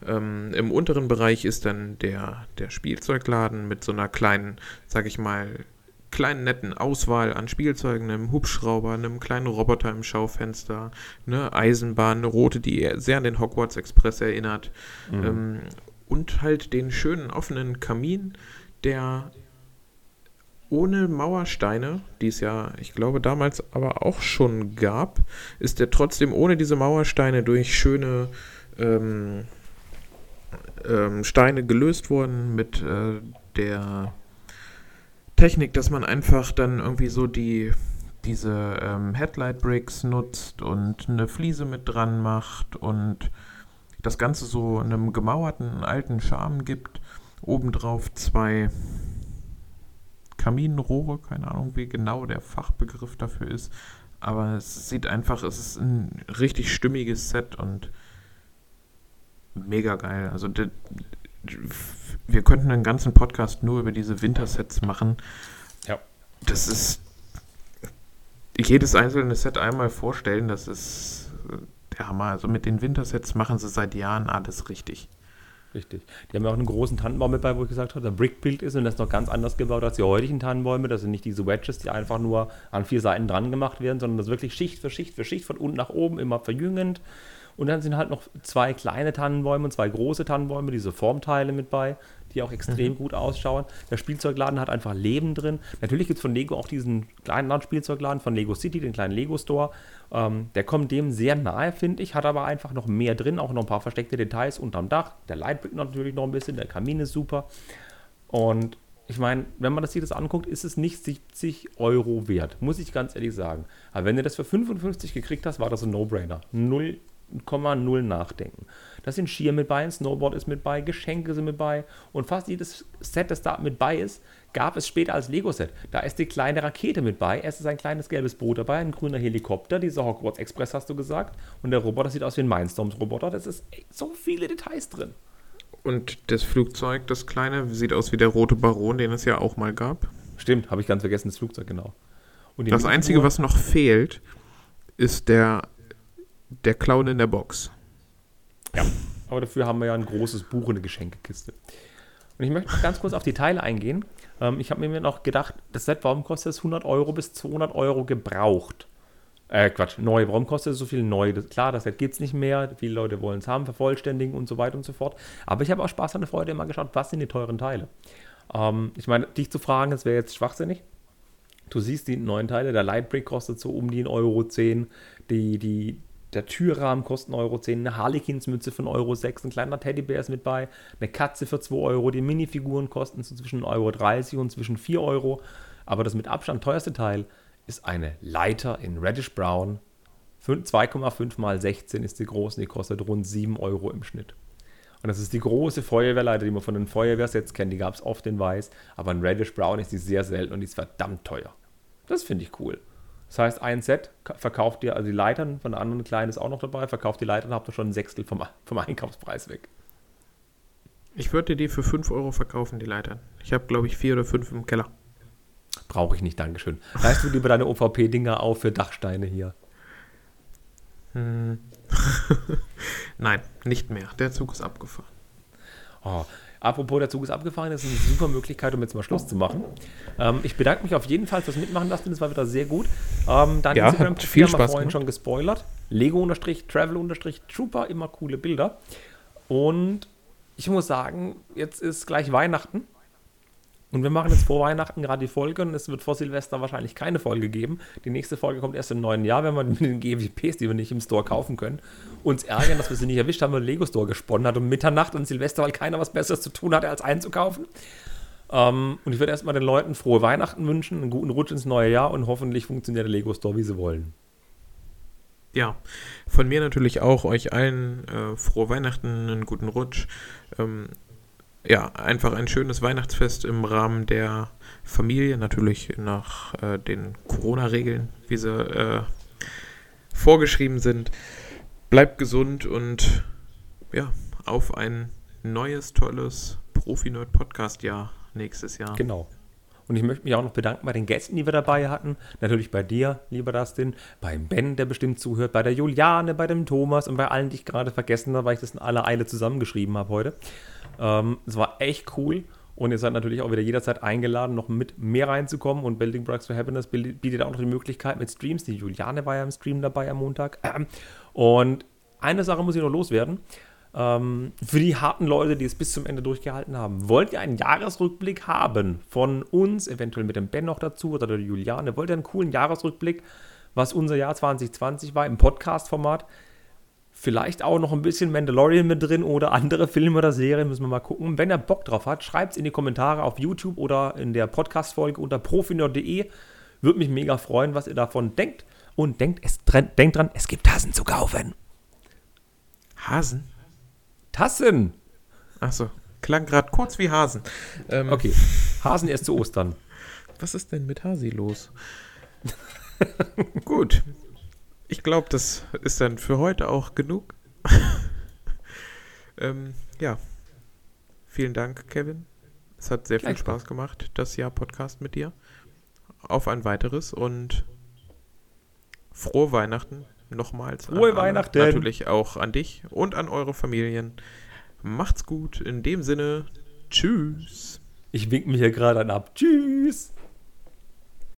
Ähm, Im unteren Bereich ist dann der, der Spielzeugladen mit so einer kleinen, sag ich mal, kleinen netten Auswahl an Spielzeugen, einem Hubschrauber, einem kleinen Roboter im Schaufenster, eine Eisenbahn, eine rote, die sehr an den Hogwarts Express erinnert. Mhm. Ähm, und halt den schönen offenen Kamin, der ohne Mauersteine, die es ja, ich glaube, damals aber auch schon gab, ist der trotzdem ohne diese Mauersteine durch schöne ähm, ähm, Steine gelöst worden mit äh, der Technik, dass man einfach dann irgendwie so die diese ähm, Headlight Bricks nutzt und eine Fliese mit dran macht und das Ganze so einem gemauerten alten Charme gibt. Obendrauf zwei Kaminrohre, keine Ahnung, wie genau der Fachbegriff dafür ist. Aber es sieht einfach, es ist ein richtig stimmiges Set und mega geil. Also wir könnten einen ganzen Podcast nur über diese Wintersets machen.
Ja.
Das ist jedes einzelne Set einmal vorstellen, das ist der Hammer. Also mit den Wintersets machen sie seit Jahren alles richtig.
Richtig. Die haben ja auch einen großen Tannenbaum mit bei, wo ich gesagt habe, der Brickbuild ist und das ist noch ganz anders gebaut als die heutigen Tannenbäume. Das sind nicht diese Wedges, die einfach nur an vier Seiten dran gemacht werden, sondern das wirklich Schicht für Schicht für Schicht von unten nach oben immer verjüngend. Und dann sind halt noch zwei kleine Tannenbäume und zwei große Tannenbäume, diese Formteile mit bei, die auch extrem mhm. gut ausschauen. Der Spielzeugladen hat einfach Leben drin. Natürlich gibt es von Lego auch diesen kleinen Spielzeugladen von Lego City, den kleinen Lego Store. Ähm, der kommt dem sehr nahe, finde ich, hat aber einfach noch mehr drin, auch noch ein paar versteckte Details unterm Dach. Der Lightbrick natürlich noch ein bisschen, der Kamin ist super. Und ich meine, wenn man das sich das anguckt, ist es nicht 70 Euro wert, muss ich ganz ehrlich sagen. Aber wenn du das für 55 gekriegt hast, war das ein No-Brainer. 0,0 nachdenken. Da sind Skier mit bei, ein Snowboard ist mit bei, Geschenke sind mit bei und fast jedes Set, das da mit bei ist, gab es später als Lego-Set. Da ist die kleine Rakete mit bei. Es ist ein kleines gelbes Boot dabei, ein grüner Helikopter, dieser Hogwarts Express hast du gesagt. Und der Roboter sieht aus wie ein Mindstorms-Roboter. Das ist so viele Details drin.
Und das Flugzeug, das kleine, sieht aus wie der rote Baron, den es ja auch mal gab.
Stimmt, habe ich ganz vergessen, das Flugzeug, genau.
das Einzige, was noch fehlt, ist der, der Clown in der Box.
Ja, aber dafür haben wir ja ein großes Buch und eine Geschenkekiste. Und ich möchte ganz kurz auf die Teile eingehen. Ähm, ich habe mir noch gedacht, das Set, warum kostet es 100 Euro bis 200 Euro gebraucht? Äh, Quatsch, neu. Warum kostet es so viel neu? Das, klar, das Set gibt es nicht mehr. Viele Leute wollen es haben, vervollständigen und so weiter und so fort. Aber ich habe auch Spaß der Freude immer geschaut, was sind die teuren Teile? Ähm, ich meine, dich zu fragen, das wäre jetzt schwachsinnig. Du siehst die neuen Teile, der Lightbrick kostet so um die 1,10 Euro. Die, die, der Türrahmen kostet 1,10 Euro, eine Harlequins-Mütze von 1,06 Euro, ein kleiner Teddybär ist mit bei, eine Katze für 2 Euro, die Minifiguren kosten so zwischen 1,30 Euro und zwischen 4 Euro. Aber das mit Abstand teuerste Teil ist eine Leiter in Reddish Brown. 2,5 mal 16 ist die große, die kostet rund 7 Euro im Schnitt. Und das ist die große Feuerwehrleiter, die man von den Feuerwehrsets kennt. Die gab es oft in weiß, aber in Reddish Brown ist die sehr selten und die ist verdammt teuer. Das finde ich cool. Das heißt, ein Set verkauft ihr, also die Leitern von der anderen kleinen ist auch noch dabei, verkauft die Leitern, habt ihr schon ein Sechstel vom, vom Einkaufspreis weg.
Ich würde die für 5 Euro verkaufen, die Leitern. Ich habe, glaube ich, vier oder fünf im Keller.
Brauche ich nicht, Dankeschön. Reißt du lieber deine OVP-Dinger auf für Dachsteine hier?
Hm. (laughs) Nein, nicht mehr. Der Zug ist abgefahren.
Oh, Apropos, der Zug ist abgefahren, das ist eine super Möglichkeit, um jetzt mal Schluss zu machen. Ähm, ich bedanke mich auf jeden Fall fürs Mitmachen lassen, das war wieder sehr gut. Ähm, dein
ja, Instagram-Profil haben wir
vorhin schon gespoilert. Lego-Travel-Trooper, immer coole Bilder. Und ich muss sagen, jetzt ist gleich Weihnachten. Und wir machen jetzt vor Weihnachten gerade die Folge und es wird vor Silvester wahrscheinlich keine Folge geben. Die nächste Folge kommt erst im neuen Jahr, wenn wir mit (laughs) den GWPs, die wir nicht im Store kaufen können, uns ärgern, dass wir sie nicht erwischt haben, weil Lego Store gesponnen hat um Mitternacht und Silvester, weil keiner was Besseres zu tun hatte, als einzukaufen. Ähm, und ich würde erstmal den Leuten frohe Weihnachten wünschen, einen guten Rutsch ins neue Jahr und hoffentlich funktioniert der Lego Store, wie sie wollen.
Ja, von mir natürlich auch euch allen äh, frohe Weihnachten, einen guten Rutsch. Ähm, ja, einfach ein schönes Weihnachtsfest im Rahmen der Familie, natürlich nach äh, den Corona-Regeln, wie sie äh, vorgeschrieben sind. Bleibt gesund und ja, auf ein neues, tolles Profi-Nerd-Podcast-Jahr nächstes Jahr.
Genau. Und ich möchte mich auch noch bedanken bei den Gästen, die wir dabei hatten. Natürlich bei dir, lieber Dustin, beim Ben, der bestimmt zuhört, bei der Juliane, bei dem Thomas und bei allen, die ich gerade vergessen habe, weil ich das in aller Eile zusammengeschrieben habe heute. Ähm, es war echt cool. Und ihr seid natürlich auch wieder jederzeit eingeladen, noch mit mehr reinzukommen. Und Building Blocks for Happiness bietet auch noch die Möglichkeit mit Streams. Die Juliane war ja im Stream dabei am Montag. (clears throat) Und eine Sache muss ich noch loswerden. Ähm, für die harten Leute, die es bis zum Ende durchgehalten haben, wollt ihr einen Jahresrückblick haben von uns, eventuell mit dem Ben noch dazu oder der Juliane? Wollt ihr einen coolen Jahresrückblick, was unser Jahr 2020 war im Podcast-Format? Vielleicht auch noch ein bisschen Mandalorian mit drin oder andere Filme oder Serien, müssen wir mal gucken. Wenn ihr Bock drauf hat, schreibt es in die Kommentare auf YouTube oder in der Podcast-Folge unter profinerd.de. Würde mich mega freuen, was ihr davon denkt. Und denkt, es, denkt dran, es gibt Tassen zu kaufen.
Hasen?
Tassen!
Achso, klang gerade kurz wie Hasen.
Ähm, okay, Hasen erst zu Ostern.
Was ist denn mit Hasi los? (laughs) Gut, ich glaube, das ist dann für heute auch genug. (laughs) ähm, ja. Vielen Dank, Kevin. Es hat sehr viel Spaß gemacht, das Jahr Podcast mit dir. Auf ein weiteres und frohe Weihnachten nochmals.
Frohe Weihnachten.
Natürlich auch an dich und an eure Familien. Macht's gut. In dem Sinne, tschüss.
Ich wink mich hier gerade an ab. Tschüss.